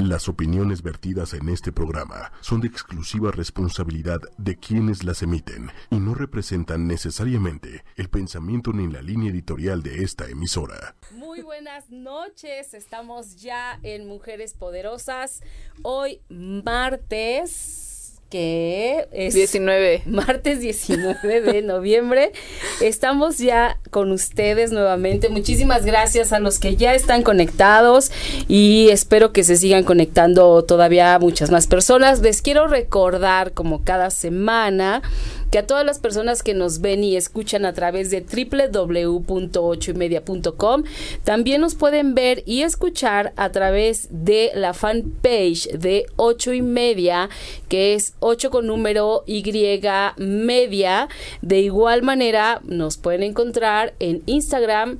Las opiniones vertidas en este programa son de exclusiva responsabilidad de quienes las emiten y no representan necesariamente el pensamiento ni la línea editorial de esta emisora. Muy buenas noches, estamos ya en Mujeres Poderosas. Hoy martes que es 19. martes 19 de noviembre. Estamos ya con ustedes nuevamente. Muchísimas gracias a los que ya están conectados y espero que se sigan conectando todavía muchas más personas. Les quiero recordar como cada semana que a todas las personas que nos ven y escuchan a través de www.ochoymedia.com también nos pueden ver y escuchar a través de la fanpage de ocho y media que es 8 con número Y media. De igual manera nos pueden encontrar en Instagram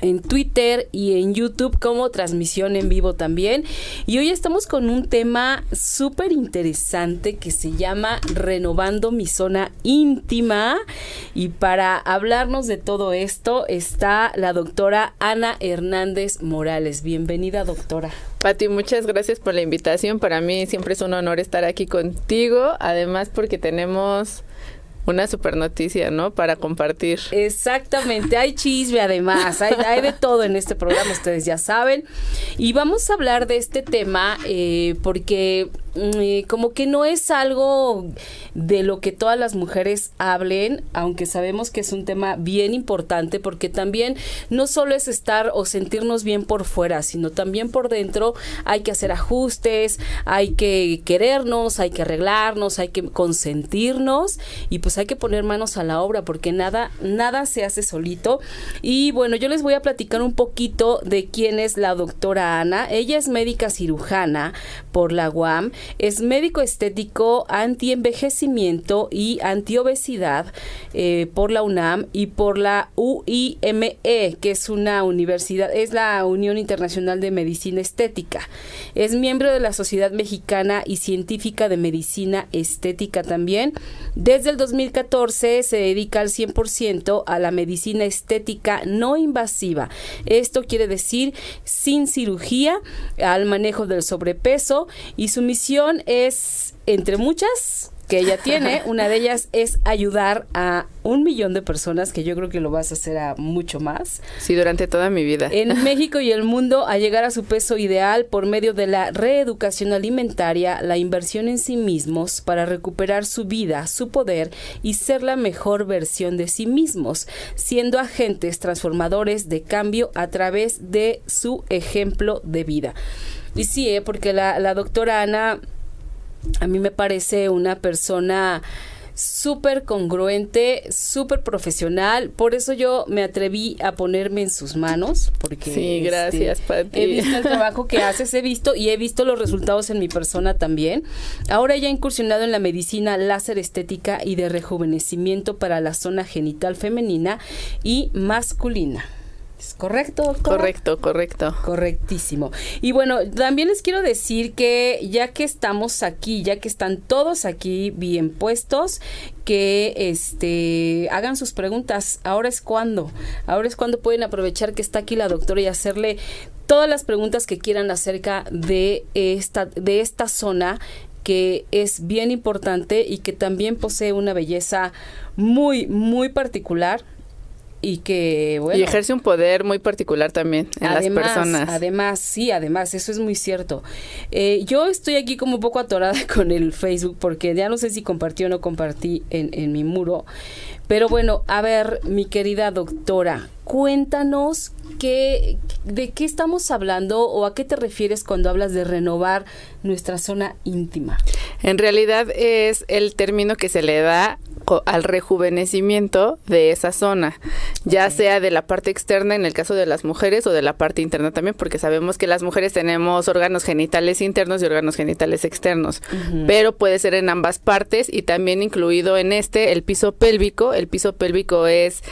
en Twitter y en YouTube como transmisión en vivo también. Y hoy estamos con un tema súper interesante que se llama Renovando mi zona íntima. Y para hablarnos de todo esto está la doctora Ana Hernández Morales. Bienvenida, doctora. Pati, muchas gracias por la invitación. Para mí siempre es un honor estar aquí contigo, además porque tenemos una super noticia, ¿no? Para compartir. Exactamente, hay chisme además, hay, de todo en este programa, ustedes ya saben. Y vamos a hablar de este tema eh, porque eh, como que no es algo de lo que todas las mujeres hablen, aunque sabemos que es un tema bien importante porque también no solo es estar o sentirnos bien por fuera, sino también por dentro hay que hacer ajustes, hay que querernos, hay que arreglarnos, hay que consentirnos y pues hay que poner manos a la obra porque nada nada se hace solito. Y bueno, yo les voy a platicar un poquito de quién es la doctora Ana. Ella es médica cirujana por la UAM es médico estético anti-envejecimiento y antiobesidad eh, por la UNAM y por la UIME, que es una universidad, es la Unión Internacional de Medicina Estética. Es miembro de la Sociedad Mexicana y Científica de Medicina Estética también. Desde el 2014 se dedica al 100% a la medicina estética no invasiva. Esto quiere decir sin cirugía, al manejo del sobrepeso y su misión es, entre muchas, que ella tiene. Una de ellas es ayudar a un millón de personas, que yo creo que lo vas a hacer a mucho más. Sí, durante toda mi vida. En México y el mundo a llegar a su peso ideal por medio de la reeducación alimentaria, la inversión en sí mismos para recuperar su vida, su poder y ser la mejor versión de sí mismos, siendo agentes transformadores de cambio a través de su ejemplo de vida. Y sí, ¿eh? porque la, la doctora Ana a mí me parece una persona súper congruente, súper profesional. Por eso yo me atreví a ponerme en sus manos. Porque sí, este, gracias, He visto el trabajo que haces, he visto y he visto los resultados en mi persona también. Ahora ya he incursionado en la medicina láser estética y de rejuvenecimiento para la zona genital femenina y masculina correcto, Correcto, correcto. Correctísimo. Y bueno, también les quiero decir que ya que estamos aquí, ya que están todos aquí bien puestos, que este hagan sus preguntas. Ahora es cuando. Ahora es cuando pueden aprovechar que está aquí la doctora y hacerle todas las preguntas que quieran acerca de esta de esta zona que es bien importante y que también posee una belleza muy muy particular y que bueno. y ejerce un poder muy particular también en las personas. además sí además eso es muy cierto. Eh, yo estoy aquí como un poco atorada con el Facebook porque ya no sé si compartí o no compartí en, en mi muro. Pero bueno a ver mi querida doctora cuéntanos qué, de qué estamos hablando o a qué te refieres cuando hablas de renovar nuestra zona íntima. En realidad es el término que se le da al rejuvenecimiento de esa zona, ya sea de la parte externa en el caso de las mujeres o de la parte interna también, porque sabemos que las mujeres tenemos órganos genitales internos y órganos genitales externos, pero puede ser en ambas partes y también incluido en este el piso pélvico. El piso pélvico es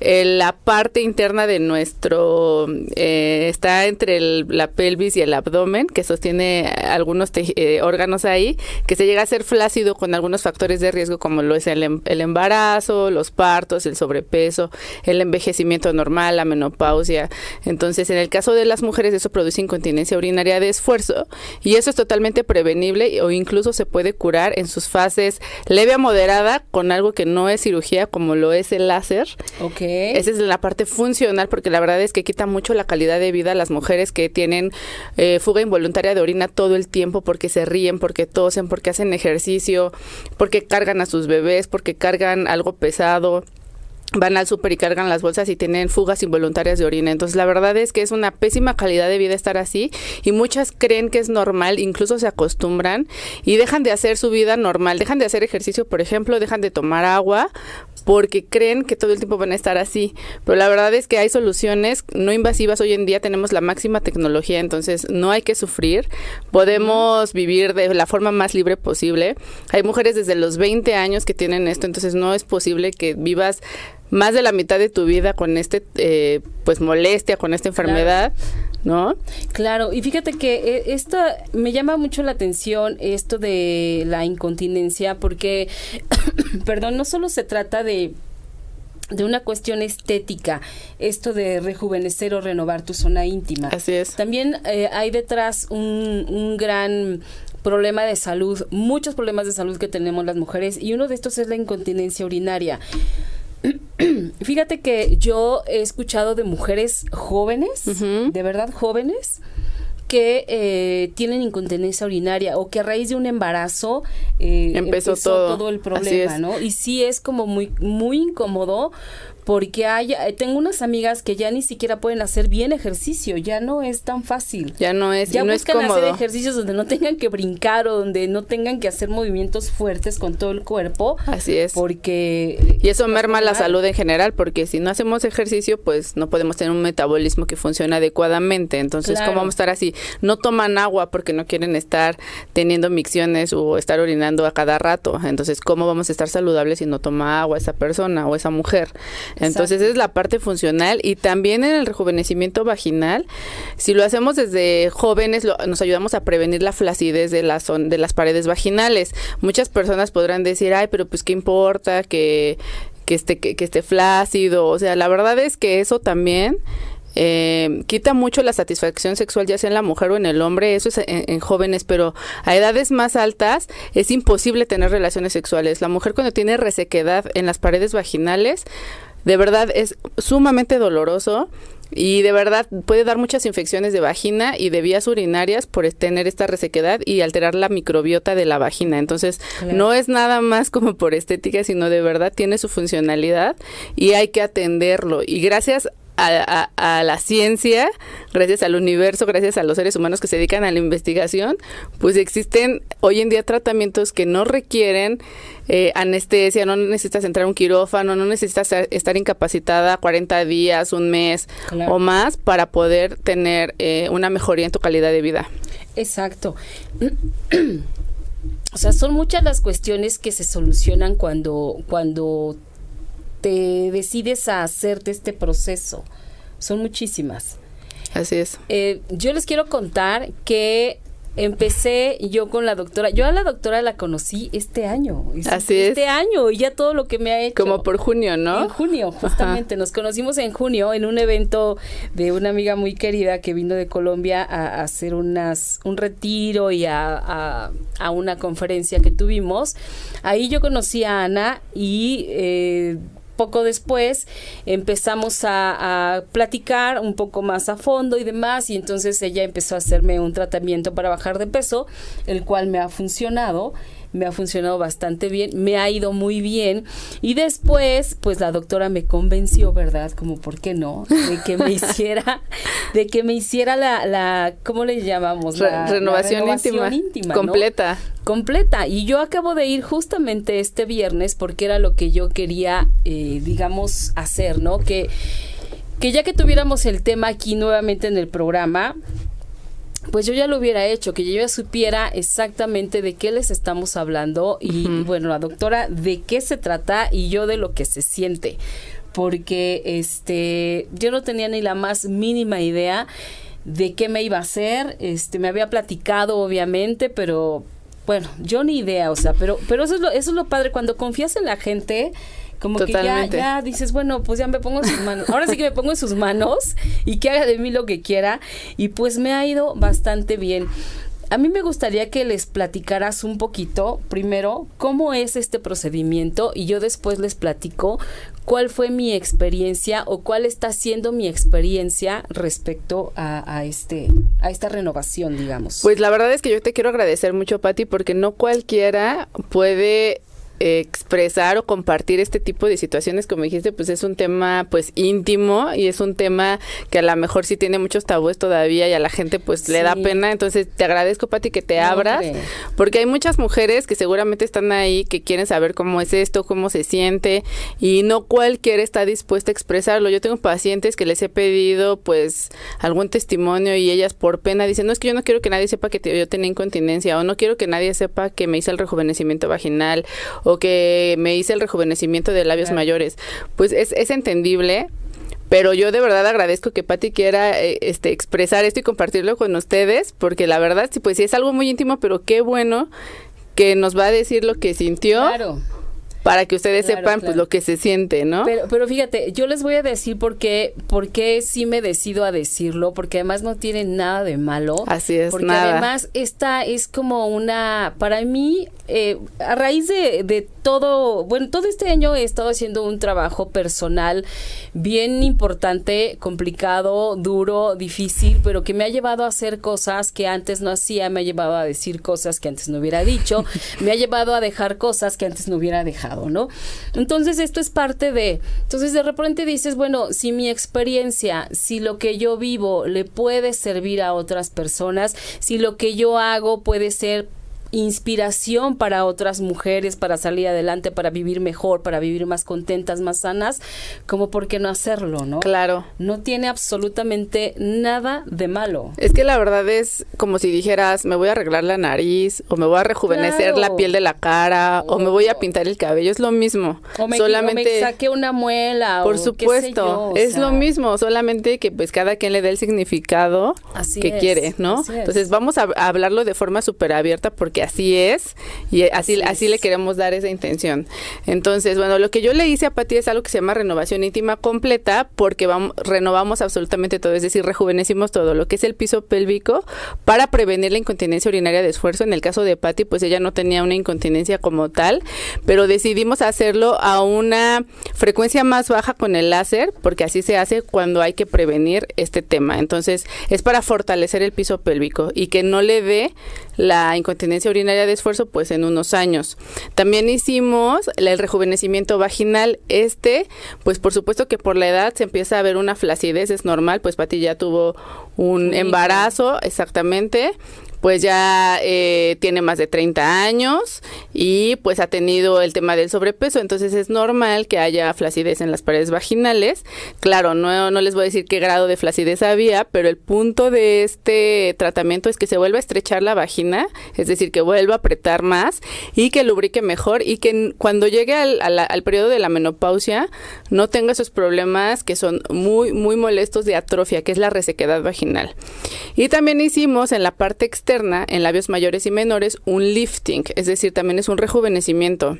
eh, la parte interna de nuestro, eh, está entre la pelvis y el abdomen, que sostiene algunos eh, órganos ahí, que se llega a ser flácido con algunos factores de riesgo como lo es el em, el embarazo, los partos, el sobrepeso, el envejecimiento normal, la menopausia. Entonces, en el caso de las mujeres, eso produce incontinencia urinaria de esfuerzo y eso es totalmente prevenible o incluso se puede curar en sus fases leve a moderada con algo que no es cirugía, como lo es el láser. Ok. Esa es la parte funcional, porque la verdad es que quita mucho la calidad de vida a las mujeres que tienen eh, fuga involuntaria de orina todo el tiempo porque se ríen, porque tosen, porque hacen ejercicio, porque cargan a sus bebés, porque cargan algo pesado van al súper y cargan las bolsas y tienen fugas involuntarias de orina. Entonces, la verdad es que es una pésima calidad de vida estar así y muchas creen que es normal, incluso se acostumbran y dejan de hacer su vida normal, dejan de hacer ejercicio, por ejemplo, dejan de tomar agua porque creen que todo el tiempo van a estar así. Pero la verdad es que hay soluciones no invasivas. Hoy en día tenemos la máxima tecnología, entonces no hay que sufrir. Podemos vivir de la forma más libre posible. Hay mujeres desde los 20 años que tienen esto, entonces no es posible que vivas más de la mitad de tu vida con este eh, pues molestia con esta enfermedad ¿no? Claro, y fíjate que eh, esto me llama mucho la atención, esto de la incontinencia, porque, perdón, no solo se trata de de una cuestión estética, esto de rejuvenecer o renovar tu zona íntima. Así es. También eh, hay detrás un, un gran problema de salud, muchos problemas de salud que tenemos las mujeres y uno de estos es la incontinencia urinaria. Fíjate que yo he escuchado de mujeres jóvenes, de verdad jóvenes, que eh, tienen incontinencia urinaria o que a raíz de un embarazo eh, empezó, todo. el problema, ¿no? Y sí es como muy muy incómodo porque hay, eh, tengo unas amigas que ya ni siquiera pueden hacer bien ejercicio, ya no es tan fácil. Ya no es, ya no buscan es hacer ejercicios donde no tengan que brincar o donde no tengan que hacer movimientos fuertes con todo el cuerpo. Así es. Porque y eso merma la salud en general, porque si no hacemos ejercicio, pues no podemos tener un metabolismo que funcione adecuadamente. Entonces, Claro. ¿cómo vamos a estar así? No toman agua porque no quieren estar teniendo micciones o estar orinando a cada rato. Entonces, ¿cómo vamos a estar saludables si no toma agua esa persona o esa mujer? Entonces, Exacto. es la parte funcional y también en el rejuvenecimiento vaginal, si lo hacemos desde jóvenes, lo- nos ayudamos a prevenir la flacidez de las, de las paredes vaginales. Muchas personas podrán decir, ay, pero pues qué importa que, que, esté, que, que esté flácido. O sea, la verdad es que eso también... eh, quita mucho la satisfacción sexual ya sea en la mujer o en el hombre, eso es en, en jóvenes, pero a edades más altas es imposible tener relaciones sexuales. La mujer cuando tiene resequedad en las paredes vaginales, de verdad es sumamente doloroso y de verdad puede dar muchas infecciones de vagina y de vías urinarias por tener esta resequedad y alterar la microbiota de la vagina. Entonces, Claro. no es nada más como por estética, sino de verdad tiene su funcionalidad y hay que atenderlo. Y gracias a, a- a la ciencia, gracias al universo, gracias a los seres humanos que se dedican a la investigación, pues existen hoy en día tratamientos que no requieren eh, anestesia, no necesitas entrar a un quirófano, no necesitas estar- estar incapacitada 40 días, un mes Claro. o más para poder tener eh, una mejoría en tu calidad de vida. Exacto. O sea, son muchas las cuestiones que se solucionan cuando, cuando te decides a hacerte este proceso. Son muchísimas. Así es. Eh, yo les quiero contar que empecé yo con la doctora. Yo a la doctora la conocí este año. Así es. Este año y ya todo lo que me ha hecho. Como por junio, ¿no? En junio, justamente. Nos conocimos en junio en un evento de una amiga muy querida que vino de Colombia a, a hacer unas, un retiro y a, a- a una conferencia que tuvimos. Ahí yo conocí a Ana y eh, poco después empezamos a, platicar un poco más a fondo y demás y entonces ella empezó a hacerme un tratamiento para bajar de peso, el cual me ha funcionado me ha funcionado bastante bien, me ha ido muy bien y después pues la doctora me convenció, ¿verdad? Como por qué no, de que me hiciera de que me hiciera la la ¿cómo le llamamos? Re- La- la renovación, íntima, íntima, ¿no? completa. completa. Y yo acabo de ir justamente este viernes porque era lo que yo quería, eh, digamos, hacer, ¿no? Que, que ya que tuviéramos el tema aquí nuevamente en el programa, pues yo ya lo hubiera hecho, que yo ya supiera exactamente de qué les estamos hablando y bueno, la doctora de qué se trata y yo de lo que se siente, porque este yo no tenía ni la más mínima idea de qué me iba a hacer, este me había platicado obviamente, pero bueno, yo ni idea, o sea, pero, pero eso es lo, eso es lo padre, cuando confías en la gente, como que ya, ya dices, bueno, pues ya me pongo en sus manos. Ahora sí que me pongo en sus manos y que haga de mí lo que quiera. Y pues me ha ido bastante bien. A mí me gustaría que les platicaras un poquito, primero, cómo es este procedimiento y yo después les platico cuál fue mi experiencia o cuál está siendo mi experiencia respecto a, este a esta renovación, digamos. Pues la verdad es que yo te quiero agradecer mucho, Patti, porque no cualquiera puede expresar o compartir este tipo de situaciones, como dijiste, pues es un tema pues íntimo y es un tema que a lo mejor sí tiene muchos tabúes todavía y a la gente pues le da pena. Entonces te agradezco, Pati, que te abras, porque hay muchas mujeres que seguramente están ahí, que quieren saber cómo es esto, cómo se siente y no cualquiera está dispuesta a expresarlo. Yo tengo pacientes que les he pedido pues algún testimonio y ellas por pena dicen, no es que yo no quiero que nadie sepa que yo tenía incontinencia o no quiero que nadie sepa que me hice el rejuvenecimiento vaginal o que me hice el rejuvenecimiento de labios mayores. Pues es, es entendible, pero yo de verdad agradezco que Patti quiera eh, este expresar esto y compartirlo con ustedes porque la verdad sí pues sí es algo muy íntimo pero qué bueno que nos va a decir lo que sintió claro para que ustedes sepan pues lo que se siente, ¿no? Pero, pero fíjate, yo les voy a decir por qué, por qué sí me decido a decirlo, porque además no tiene nada de malo. Así es, porque además esta es como una, para mí, eh, a raíz de, de todo, bueno, todo este año he estado haciendo un trabajo personal bien importante, complicado, duro, difícil, pero que me ha llevado a hacer cosas que antes no hacía, me ha llevado a decir cosas que antes no hubiera dicho, me ha llevado a dejar cosas que antes no hubiera dejado. ¿No? Entonces esto es parte de, entonces de repente dices, bueno, si mi experiencia, si lo que yo vivo le puede servir a otras personas, si lo que yo hago puede ser inspiración para otras mujeres para salir adelante, para vivir mejor, para vivir más contentas, más sanas, como por qué no hacerlo, ¿no? Claro. No tiene absolutamente nada de malo. Es que la verdad es como si dijeras, me voy a arreglar la nariz, o me voy a rejuvenecer la piel de la cara, o me voy a pintar el cabello, es lo mismo. O me, solamente saqué una muela. Por supuesto, es lo mismo, solamente que pues cada quien le dé el significado que quiere, ¿no? Entonces vamos a hablarlo de forma súper abierta porque así es y así, así, le queremos dar esa intención. Entonces, bueno, lo que yo le hice a Pati es algo que se llama renovación íntima completa porque vamos, renovamos absolutamente todo, es decir, rejuvenecimos todo, lo que es el piso pélvico para prevenir la incontinencia urinaria de esfuerzo. En el caso de Pati, pues ella no tenía una incontinencia como tal, pero decidimos hacerlo a una frecuencia más baja con el láser porque así se hace cuando hay que prevenir este tema. Entonces, es para fortalecer el piso pélvico y que no le dé la incontinencia urinaria de esfuerzo pues en unos años. También hicimos el rejuvenecimiento vaginal. Este, pues por supuesto que por la edad se empieza a ver una flacidez, es normal, pues Pati ya tuvo un embarazo, exactamente pues ya eh, tiene más de 30 años y pues ha tenido el tema del sobrepeso, entonces es normal que haya flacidez en las paredes vaginales. Claro, no, no les voy a decir qué grado de flacidez había, pero el punto de este tratamiento es que se vuelva a estrechar la vagina, es decir, que vuelva a apretar más y que lubrique mejor y que cuando llegue al, al periodo de la menopausia no tenga esos problemas que son muy, muy molestos de atrofia, que es la resequedad vaginal. Y también hicimos en la parte externa en labios mayores y menores un lifting, es decir, también es un rejuvenecimiento.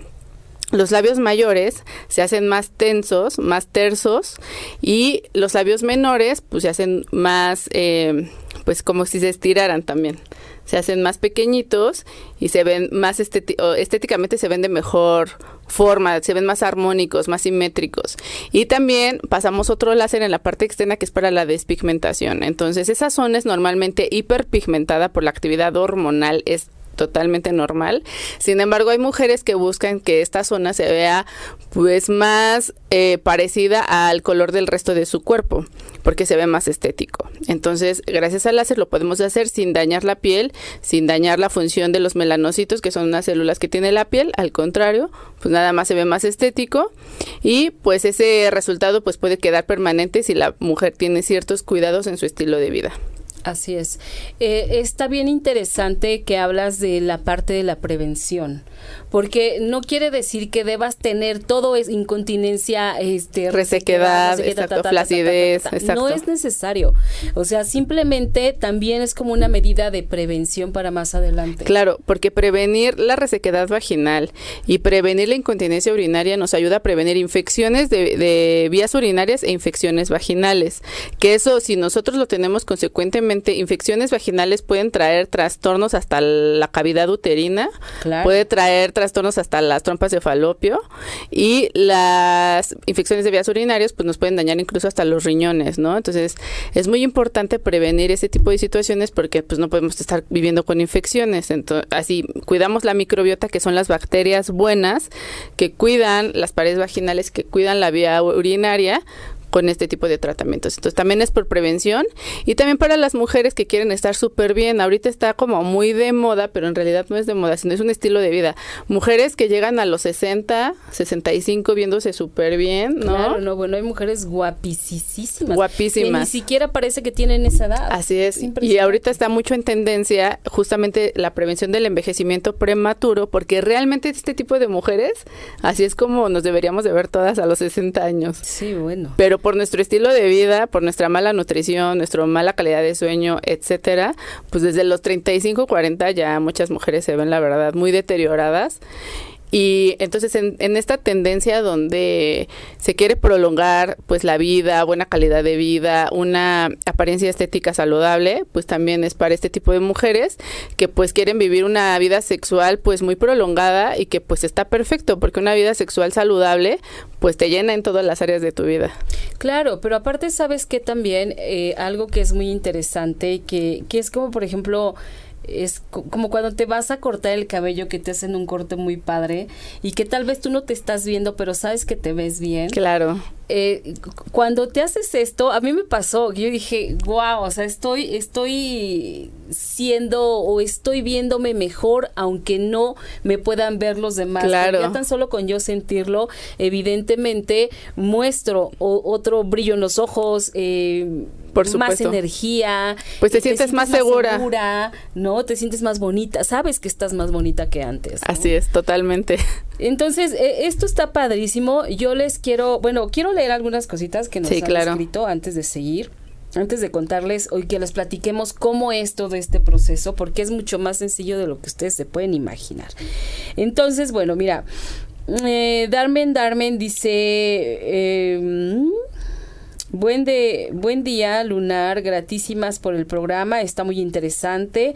Los labios mayores se hacen más tensos, más tersos y los labios menores pues se hacen más, eh, pues como si se estiraran también. Se hacen más pequeñitos y se ven más estéticamente se ven de mejor forma, se ven más armónicos, más simétricos. Y también pasamos otro láser en la parte externa que es para la despigmentación. Entonces, esa zona es normalmente hiperpigmentada por la actividad hormonal, es totalmente normal. Sin embargo, hay mujeres que buscan que esta zona se vea pues más eh, parecida al color del resto de su cuerpo, porque se ve más estético. Entonces, gracias al láser lo podemos hacer sin dañar la piel, sin dañar la función de los melanocitos, que son unas células que tiene la piel, al contrario, pues nada más se ve más estético y pues ese resultado pues puede quedar permanente si la mujer tiene ciertos cuidados en su estilo de vida. Así es. Eh, está bien interesante que hablas de la parte de la prevención, porque no quiere decir que debas tener todo es incontinencia, este, resequedad, exacto, flacidez, No es necesario. O sea, simplemente también es como una medida de prevención para más adelante. Claro, porque prevenir la resequedad vaginal y prevenir la incontinencia urinaria nos ayuda a prevenir infecciones de, de vías urinarias e infecciones vaginales. Que eso, si nosotros lo tenemos consecuentemente infecciones vaginales pueden traer trastornos hasta la cavidad uterina, puede traer trastornos hasta las trompas de falopio y las infecciones de vías urinarias pues nos pueden dañar incluso hasta los riñones, ¿no? Entonces es muy importante prevenir ese tipo de situaciones porque pues no podemos estar viviendo con infecciones. Entonces, así cuidamos la microbiota que son las bacterias buenas que cuidan las paredes vaginales, que cuidan la vía urinaria, con este tipo de tratamientos. Entonces también es por prevención y también para las mujeres que quieren estar súper bien. Ahorita está como muy de moda, pero en realidad no es de moda, sino es un estilo de vida. Mujeres que llegan a los 60, 65 viéndose súper bien, ¿no? Claro, no, bueno, hay mujeres guapísimas. Guapísimas. ni siquiera parece que tienen esa edad. Así es. Y ahorita está mucho en tendencia justamente la prevención del envejecimiento prematuro, porque realmente este tipo de mujeres, así es como nos deberíamos de ver todas a los 60 años. Sí, bueno. Pero por nuestro estilo de vida, por nuestra mala nutrición, nuestra mala calidad de sueño, etcétera, pues desde los 35, 40 ya muchas mujeres se ven la verdad muy deterioradas y entonces en, en, esta tendencia donde se quiere prolongar pues la vida, buena calidad de vida, una apariencia estética saludable, pues también es para este tipo de mujeres que pues quieren vivir una vida sexual pues muy prolongada y que pues está perfecto porque una vida sexual saludable pues te llena en todas las áreas de tu vida. Claro, pero aparte sabes que también eh, algo que es muy interesante, que, que es como por ejemplo es como cuando te vas a cortar el cabello que te hacen un corte muy padre y que tal vez tú no te estás viendo, pero sabes que te ves bien. Claro. Eh, cuando te haces esto, a mí me pasó, yo dije, wow, o sea, estoy, estoy siendo o estoy viéndome mejor, aunque no me puedan ver los demás. Claro. Ya tan solo con yo sentirlo, evidentemente muestro otro brillo en los ojos, eh, Por más energía. Pues te, sientes, más segura. segura. ¿no? Te sientes más bonita, sabes que estás más bonita que antes. Así es, totalmente. Entonces, e, esto está padrísimo. Yo les quiero, bueno, quiero leer algunas cositas que nos han escrito antes de seguir. Antes de contarles hoy que les platiquemos cómo es todo este proceso, porque es mucho más sencillo de lo que ustedes se pueden imaginar. Entonces, bueno, mira, eh, Darmen Darmen dice, eh, Buen, de, buen día, Lunar. Gratísimas por el programa. Está muy interesante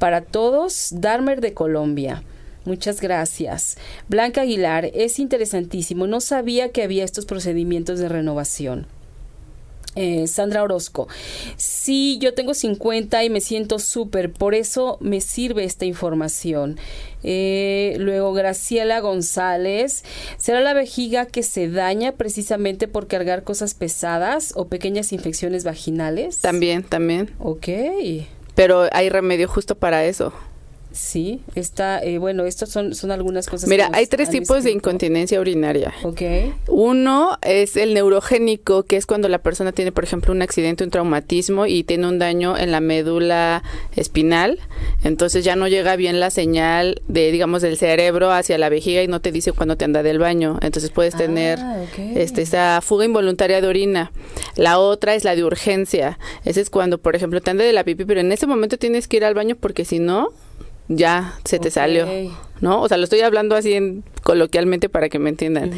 para todos. Darmer de Colombia. Muchas gracias. Blanca Aguilar, es interesantísimo. No sabía que había estos procedimientos de renovación. Eh, Sandra Orozco, sí, yo tengo 50 y me siento súper, por eso me sirve esta información. Eh, luego Graciela González, ¿será la vejiga que se daña precisamente por cargar cosas pesadas o pequeñas infecciones vaginales? También, también. Ok. Pero hay remedio justo para eso. Sí, está, eh, bueno, estas son, son algunas cosas. Mira, hay tres tipos de incontinencia urinaria. Ok. Uno es el neurogénico, que es cuando la persona tiene, por ejemplo, un accidente, un traumatismo y tiene un daño en la médula espinal. Entonces ya no llega bien la señal de, digamos, del cerebro hacia la vejiga y no te dice cuando te anda del baño. Entonces puedes tener ah, este, esa fuga involuntaria de orina. La otra es la de urgencia. Ese es cuando, por ejemplo, te anda de la pipí, pero en ese momento tienes que ir al baño porque si no, ya se te salió, ¿no? O sea, lo estoy hablando así en, coloquialmente para que me entiendan.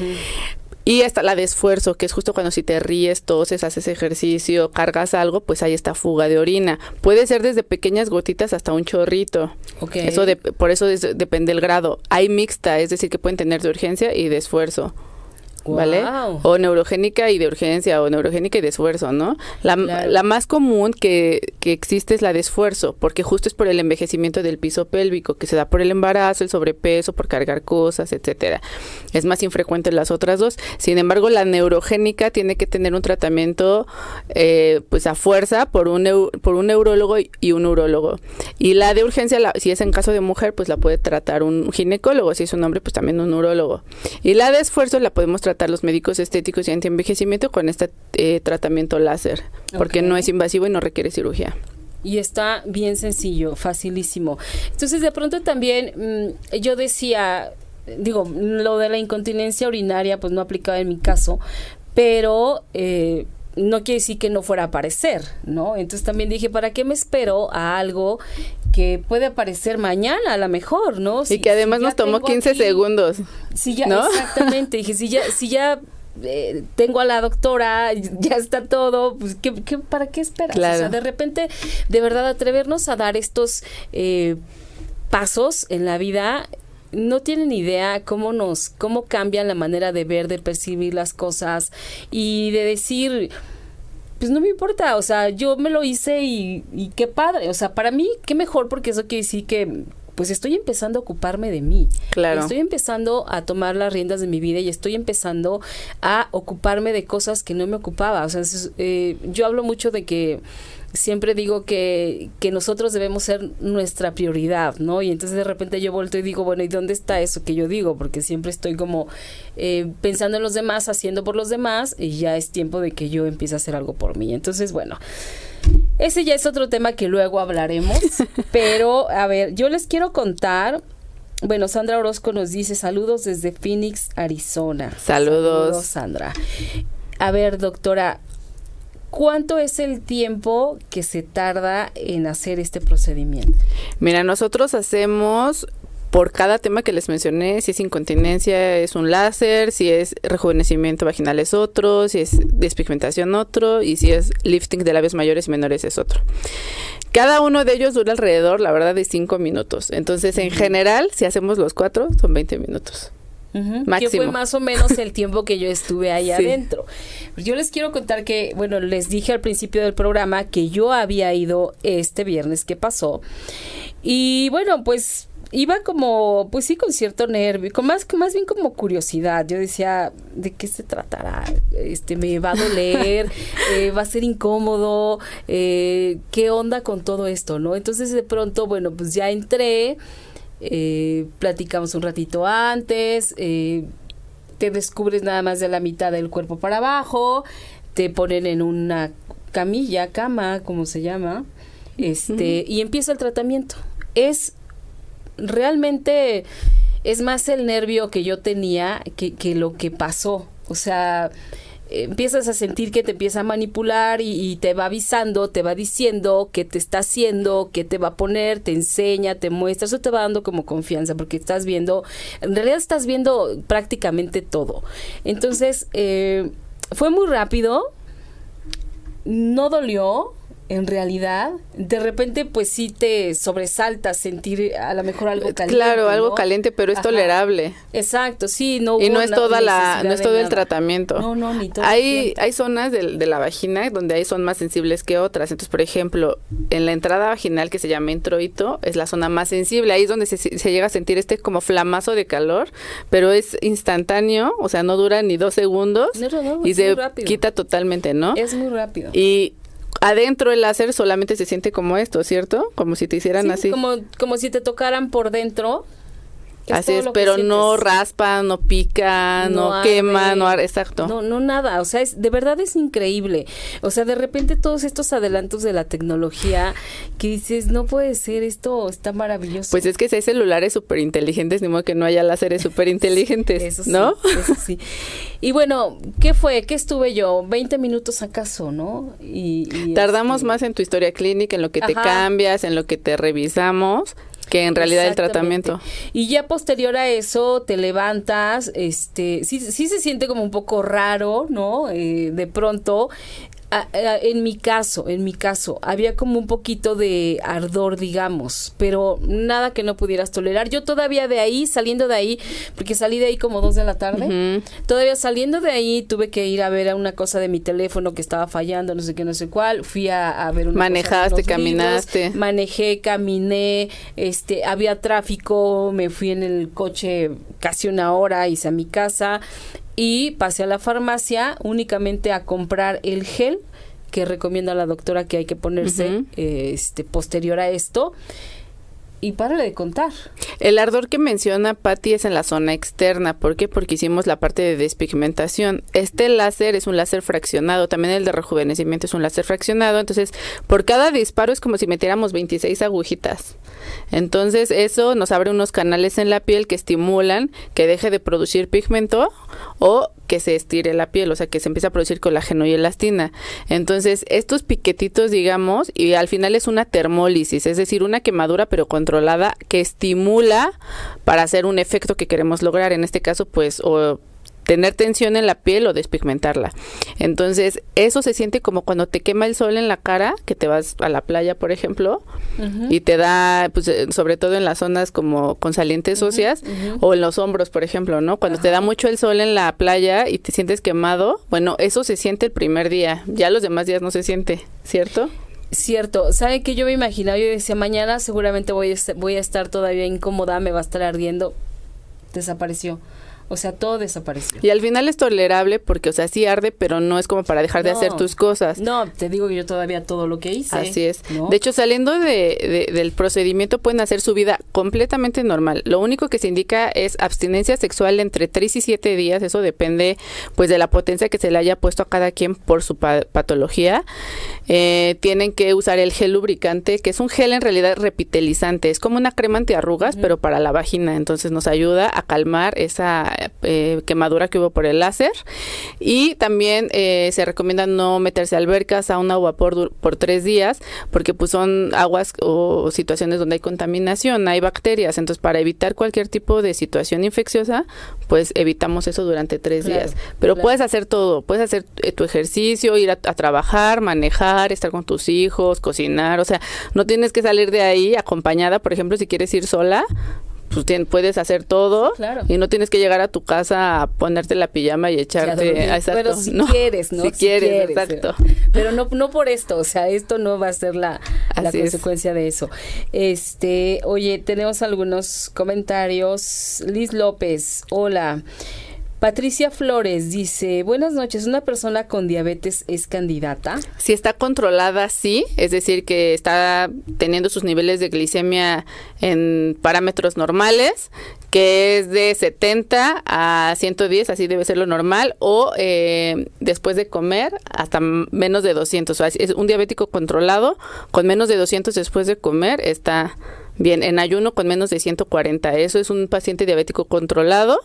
Y hasta la de esfuerzo, que es justo cuando si te ríes, toses, haces ejercicio, cargas algo, pues hay esta fuga de orina. Puede ser desde pequeñas gotitas hasta un chorrito. Eso de, por eso depende el grado. Hay mixta, es decir, que pueden tener de urgencia y de esfuerzo. ¿Vale? O neurogénica y de urgencia o neurogénica y de esfuerzo, ¿no? La, la más común que, que, existe es la de esfuerzo, porque justo es por el envejecimiento del piso pélvico, que se da por el embarazo, el sobrepeso, por cargar cosas, etcétera. Es más infrecuente las otras dos. Sin embargo, la neurogénica tiene que tener un tratamiento eh, pues a fuerza por un, por un neurólogo y un neurólogo. Y la de urgencia, si es en caso de mujer, pues la puede tratar un ginecólogo, si es un hombre, pues también un neurólogo. Y la de esfuerzo la podemos tratar tratar los médicos estéticos y antienvejecimiento con este eh, tratamiento láser, porque no es invasivo y no requiere cirugía. y está bien sencillo, facilísimo. Entonces de pronto también mm, yo decía, digo, lo de la incontinencia urinaria pues no aplicaba en mi caso, pero eh, no quiere decir que no fuera a aparecer, ¿no? Entonces también dije, ¿para qué me espero a algo que puede aparecer mañana a lo mejor, ¿no? y que además nos tomó 15 segundos. Sí, ya, exactamente. Dije, si ya, si ya eh, tengo a la doctora, ya está todo, pues ¿qué, para qué esperas? O sea, de repente, de verdad, atrevernos a dar estos eh, pasos en la vida no tienen idea cómo nos, cómo cambian la manera de ver, de percibir las cosas y de decir, pues no me importa, o sea, yo me lo hice y, y qué padre, o sea, para mí qué mejor porque eso quiere decir que pues estoy empezando a ocuparme de mí. Claro. Estoy empezando a tomar las riendas de mi vida y estoy empezando a ocuparme de cosas que no me ocupaba. O sea, eh, yo hablo mucho de que siempre digo que, que nosotros debemos ser nuestra prioridad, ¿no? Y entonces de repente yo vuelto y digo, bueno, ¿y dónde está eso que yo digo? Porque siempre estoy como eh, pensando en los demás, haciendo por los demás, y ya es tiempo de que yo empiece a hacer algo por mí. Entonces, bueno. Ese ya es otro tema que luego hablaremos, pero a ver, yo les quiero contar bueno, Sandra Orozco nos dice saludos desde Phoenix, Arizona. Saludos. Saludos, Sandra. A ver, doctora, ¿Cuánto es el tiempo que se tarda en hacer este procedimiento? Mira, nosotros hacemos por cada tema que les mencioné, si es incontinencia es un láser, si es rejuvenecimiento vaginal es otro, si es despigmentación otro y si es lifting de labios mayores y menores es otro. Cada uno de ellos dura alrededor, la verdad, de cinco minutos. Entonces, en general, si hacemos los cuatro, son 20 minutos. Que fue más o menos el tiempo que yo estuve ahí adentro. Yo les quiero contar que, bueno, les dije al principio del programa que yo había ido este viernes que pasó. Y bueno, pues iba como, pues sí, con cierto nervio, con más, más bien como curiosidad. Yo decía, ¿de qué se tratará? Este, me va a doler, eh, va a ser incómodo, eh, ¿qué onda con todo esto, no? Entonces de pronto, bueno, pues ya entré eh, platicamos un ratito antes, eh, te descubres nada más de la mitad del cuerpo para abajo, te ponen en una camilla, cama, como se llama, este, y empieza el tratamiento. Es realmente, es más el nervio que yo tenía que, lo que pasó. O sea, empiezas a sentir que te empieza a manipular y, te va avisando, te va diciendo qué te está haciendo, qué te va a poner, te enseña, te muestra, eso te va dando como confianza porque estás viendo, en realidad estás viendo prácticamente todo. Entonces, eh, fue muy rápido, no dolió, en realidad, de repente pues sí te sobresalta sentir a lo mejor algo caliente. Claro, algo caliente, pero es tolerable. Exacto, sí, no Y no es toda la no es todo el tratamiento. No, no, ni todo. Hay hay zonas de, de, la vagina donde hay son más sensibles que otras. Entonces, por ejemplo, en la entrada vaginal que se llama introito es la zona más sensible, ahí es donde se, se llega a sentir este como flamazo de calor, pero es instantáneo, o sea, no dura ni dos segundos y se quita totalmente, ¿no? Es muy rápido. Y adentro el láser solamente se siente como esto, ¿cierto? Como si te hicieran así. Como, como si te tocaran por dentro Así es, pero no raspa, no pica, no, quema, no exacto. No, no nada, o sea, es de verdad es increíble. O sea, de repente todos estos adelantos de la tecnología que dices, no puede ser, esto está maravilloso. Pues es que si hay celulares súper inteligentes, ni modo que no haya láseres súper inteligentes, eso ¿no? Eso sí. Y bueno, ¿qué fue? ¿Qué estuve yo? 20 minutos acaso, ¿no? Y, Tardamos este más en tu historia clínica, en lo que te cambias, en lo que te revisamos que en realidad el tratamiento. Y ya posterior a eso te levantas, este, sí, sí se siente como un poco raro, ¿no? Eh, de pronto, en mi caso, en mi caso, había como un poquito de ardor, digamos, pero nada que no pudieras tolerar. Yo todavía de ahí, saliendo de ahí, porque salí de ahí como dos de la tarde, todavía saliendo de ahí tuve que ir a ver a una cosa de mi teléfono que estaba fallando, no sé qué, no sé cuál. Fui a, ver una Manejaste, caminaste. manejé, caminé, este, había tráfico, me fui en el coche casi una hora, hice a mi casa y pasé a la farmacia únicamente a comprar el gel que recomienda la doctora que hay que ponerse este posterior a esto y párale de contar. El ardor que menciona Patty es en la zona externa. ¿Por qué? Porque hicimos la parte de despigmentación. Este láser es un láser fraccionado. También el de rejuvenecimiento es un láser fraccionado. Entonces, por cada disparo es como si metiéramos 26 agujitas. Entonces, eso nos abre unos canales en la piel que estimulan que deje de producir pigmento o que se estire la piel, o sea, que se empieza a producir colágeno y elastina. Entonces, estos piquetitos, digamos, y al final es una termólisis, es decir, una quemadura pero controlada que estimula para hacer un efecto que queremos lograr, en este caso, pues, o tener tensión en la piel o despigmentarla. Entonces, eso se siente como cuando te quema el sol en la cara, que te vas a la playa, por ejemplo, y te da, pues, eh, sobre todo en las zonas como con salientes óseas o en los hombros, por ejemplo, ¿no? Cuando te da mucho el sol en la playa y te sientes quemado, bueno, eso se siente el primer día, ya los demás días no se siente, ¿cierto? Cierto, ¿sabe que yo me imaginaba? Yo decía, mañana seguramente voy a, voy a estar todavía incómoda, me va a estar ardiendo. Desapareció. O sea, todo desapareció. Y al final es tolerable porque, o sea, sí arde, pero no es como para dejar de hacer tus cosas. No, te digo que yo todavía todo lo que hice. Así es. De hecho, saliendo de, del procedimiento pueden hacer su vida completamente normal. Lo único que se indica es abstinencia sexual entre 3 y 7 días. Eso depende, pues, de la potencia que se le haya puesto a cada quien por su patología. Eh, tienen que usar el gel lubricante, que es un gel en realidad repitelizante. Es como una crema antiarrugas, pero para la vagina. Entonces nos ayuda a calmar esa eh, quemadura que hubo por el láser. Y también eh, se recomienda no meterse a albercas, a una vapor por tres días, porque pues son aguas o situaciones donde hay contaminación, hay bacterias. Entonces, para evitar cualquier tipo de situación infecciosa, pues evitamos eso durante tres días. Pero puedes hacer todo, puedes hacer eh, tu ejercicio, ir a, trabajar, manejar, estar con tus hijos, cocinar, o sea, no tienes que salir de ahí acompañada, por ejemplo, si quieres ir sola, pues puedes hacer todo y no tienes que llegar a tu casa a ponerte la pijama y echarte exacto, pero si quieres no si, quieres, exacto. Pero no no por esto o sea esto no va a ser la, la consecuencia de eso. Este oye tenemos algunos comentarios. Liz López hola Patricia Flores dice, buenas noches, ¿una persona con diabetes es candidata? Si está controlada, sí, es decir, que está teniendo sus niveles de glicemia en parámetros normales, que es de 70 a 110, así debe ser lo normal, o eh, después de comer hasta menos de 200. O sea, es un diabético controlado con menos de 200 después de comer está Bien, en ayuno con menos de 140, eso es un paciente diabético controlado.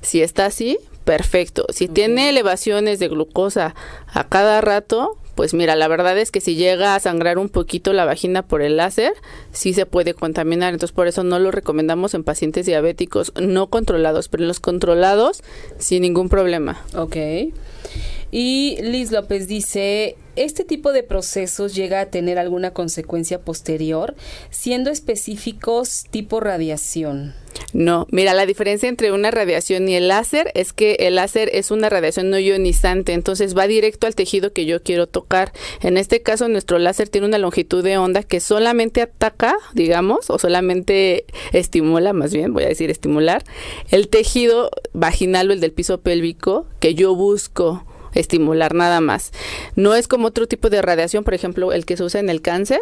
Si está así, perfecto. Si tiene elevaciones de glucosa a cada rato, pues mira, la verdad es que si llega a sangrar un poquito la vagina por el láser, sí se puede contaminar. Entonces, por eso no lo recomendamos en pacientes diabéticos no controlados, pero en los controlados, sin ningún problema. Ok. Y Liz López dice, ¿este tipo de procesos llega a tener alguna consecuencia posterior, siendo específicos tipo radiación? No, mira, la diferencia entre una radiación y el láser es que el láser es una radiación no ionizante, entonces va directo al tejido que yo quiero tocar. En este caso, nuestro láser tiene una longitud de onda que solamente ataca, digamos, o solamente estimula, más bien, voy a decir estimular, el tejido vaginal o el del piso pélvico que yo busco estimular nada más. No es como otro tipo de radiación, por ejemplo, el que se usa en el cáncer.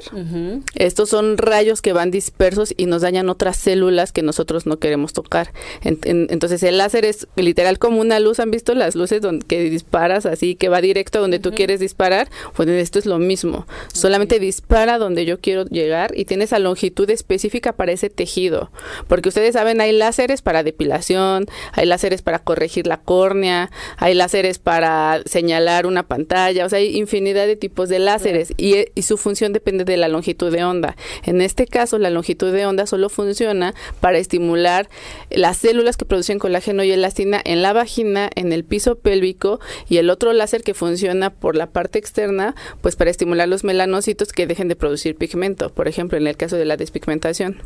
Estos son rayos que van dispersos y nos dañan otras células que nosotros no queremos tocar. entonces el láser es literal como una luz. ¿Han visto las luces donde, que disparas así, que va directo a donde tú quieres disparar? Pues esto es lo mismo. Solamente dispara donde yo quiero llegar y tiene esa longitud específica para ese tejido. Porque ustedes saben, hay láseres para depilación, hay láseres para corregir la córnea, hay láseres para señalar una pantalla, o sea, hay infinidad de tipos de láseres y, y, su función depende de la longitud de onda. En este caso, la longitud de onda solo funciona para estimular las células que producen colágeno y elastina en la vagina, en el piso pélvico y el otro láser que funciona por la parte externa, pues para estimular los melanocitos que dejen de producir pigmento, por ejemplo, en el caso de la despigmentación.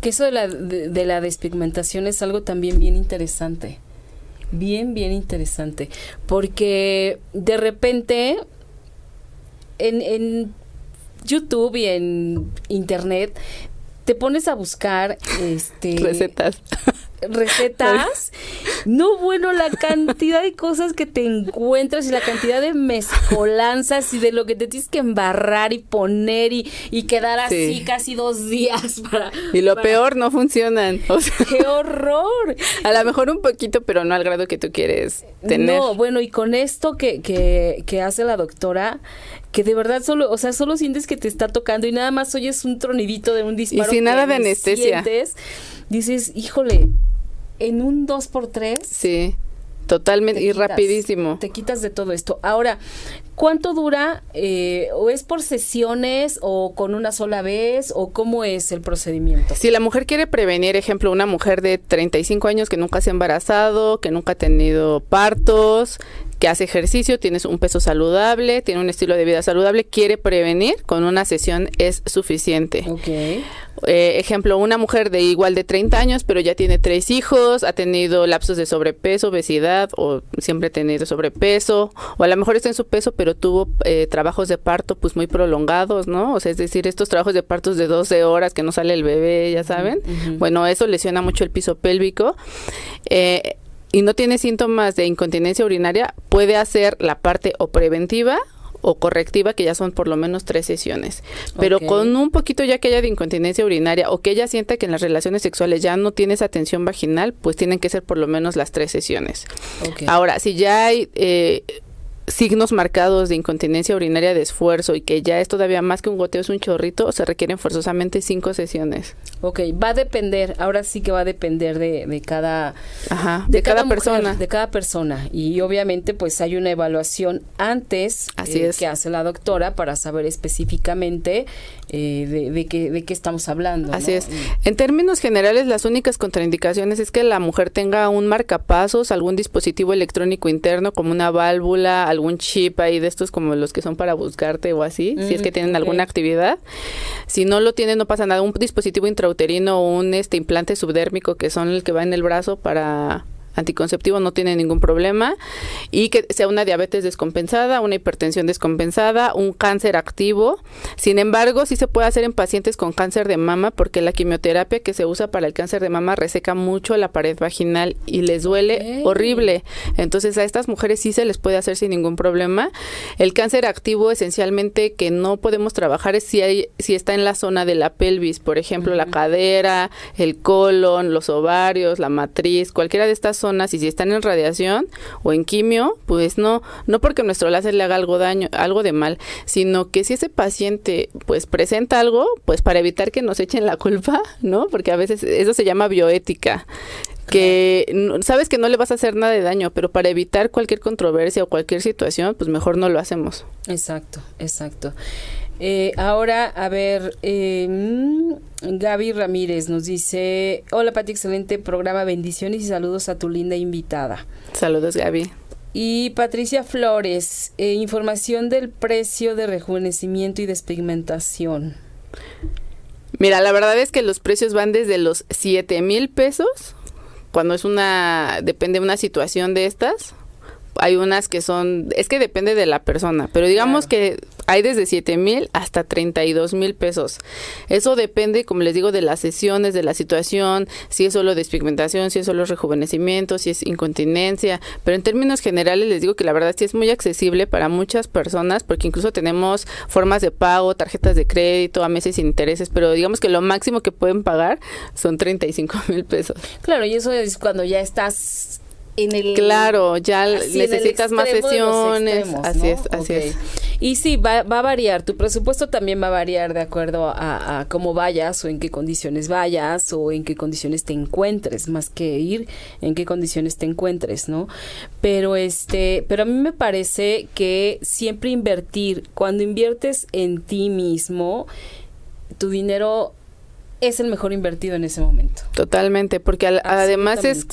Que eso de la, de la despigmentación es algo también bien interesante bien, bien interesante. Porque de repente en, en YouTube y en Internet te pones a buscar este recetas recetas. No, bueno, la cantidad de cosas que te encuentras y la cantidad de mezcolanzas y de lo que te tienes que embarrar y poner y, y quedar así casi dos días para... Y lo peor, no funcionan. ¡Qué horror! A lo mejor un poquito, pero no al grado que tú quieres tener. No, bueno, y con esto que, que, que hace la doctora, que de verdad solo, o sea, solo sientes que te está tocando y nada más oyes un tronidito de un disparo. Y sin nada de anestesia. dices, híjole, en un 2x3. Sí, totalmente, y rapidísimo. Te quitas de todo esto. Ahora, ¿cuánto dura? Eh, ¿O es por sesiones o con una sola vez? ¿O cómo es el procedimiento? Si la mujer quiere prevenir, ejemplo, una mujer de 35 años que nunca se ha embarazado, que nunca ha tenido partos, que hace ejercicio, tienes un peso saludable, tiene un estilo de vida saludable, quiere prevenir, con una sesión es suficiente. Okay. Eh, ejemplo, una mujer de igual de 30 años, pero ya tiene tres hijos, ha tenido lapsos de sobrepeso, obesidad, o siempre ha tenido sobrepeso, o a lo mejor está en su peso, pero tuvo eh, trabajos de parto pues muy prolongados, ¿no? O sea, es decir, estos trabajos de partos de 12 horas que no sale el bebé, ya saben. Bueno, eso lesiona mucho el piso pélvico. Eh, y no tiene síntomas de incontinencia urinaria, puede hacer la parte o preventiva o correctiva, que ya son por lo menos tres sesiones. Pero con un poquito ya que haya de incontinencia urinaria o que ella sienta que en las relaciones sexuales ya no tiene esa tensión vaginal, pues tienen que ser por lo menos las tres sesiones. Ahora, si ya hay eh, signos marcados de incontinencia urinaria de esfuerzo y que ya es todavía más que un goteo, es un chorrito, se requieren forzosamente cinco sesiones. Ok, va a depender, ahora sí que va a depender de, de cada, de, cada, persona. De cada persona. Y obviamente pues hay una evaluación antes Así eh, que hace la doctora para saber específicamente eh, de, de, qué, de qué estamos hablando. Así es. En términos generales, las únicas contraindicaciones es que la mujer tenga un marcapasos, algún dispositivo electrónico interno como una válvula, algún chip ahí de estos como los que son para buscarte o así, si es que tienen alguna actividad. Si no lo tienen, no pasa nada. Un dispositivo intrauterino o un este implante subdérmico que son el que va en el brazo para anticonceptivo no tiene ningún problema y que sea una diabetes descompensada, una hipertensión descompensada, un cáncer activo. Sin embargo, sí se puede hacer en pacientes con cáncer de mama porque la quimioterapia que se usa para el cáncer de mama reseca mucho la pared vaginal y les duele horrible. Entonces a estas mujeres sí se les puede hacer sin ningún problema. El cáncer activo esencialmente que no podemos trabajar es si hay si está en la zona de la pelvis, por ejemplo, la cadera, el colon, los ovarios, la matriz, cualquiera de estas y si están en radiación o en quimio, pues no, no porque nuestro láser le haga algo daño, algo de mal, sino que si ese paciente pues presenta algo, pues para evitar que nos echen la culpa, ¿no? Porque a veces eso se llama bioética que sabes que no le vas a hacer nada de daño, pero para evitar cualquier controversia o cualquier situación, pues mejor no lo hacemos. Exacto, exacto. Eh, ahora, a ver, eh, Gaby Ramírez nos dice, hola Pati, excelente programa, bendiciones y saludos a tu linda invitada. Saludos Gaby. Y Patricia Flores, eh, información del precio de rejuvenecimiento y despigmentación. Mira, la verdad es que los precios van desde los 7 mil pesos, cuando es una, depende de una situación de estas, hay unas que son, es que depende de la persona, pero digamos que hay desde 7 mil hasta 32 mil pesos. Eso depende, como les digo, de las sesiones, de la situación, si es solo despigmentación, si es solo rejuvenecimiento, si es incontinencia, pero en términos generales les digo que la verdad sí es muy accesible para muchas personas, porque incluso tenemos formas de pago, tarjetas de crédito, a meses sin intereses, pero digamos que lo máximo que pueden pagar son 35 mil pesos. Claro, y eso es cuando ya estás claro ya necesitas más sesiones. así es así es. Y sí va, va, a variar. Tu presupuesto también va a variar de acuerdo a, cómo vayas o en qué condiciones vayas o en qué condiciones te encuentres más que ir en qué condiciones te encuentres no pero este pero a mí me parece que siempre invertir cuando inviertes en ti mismo tu dinero es el mejor invertido en ese momento. Totalmente porque además es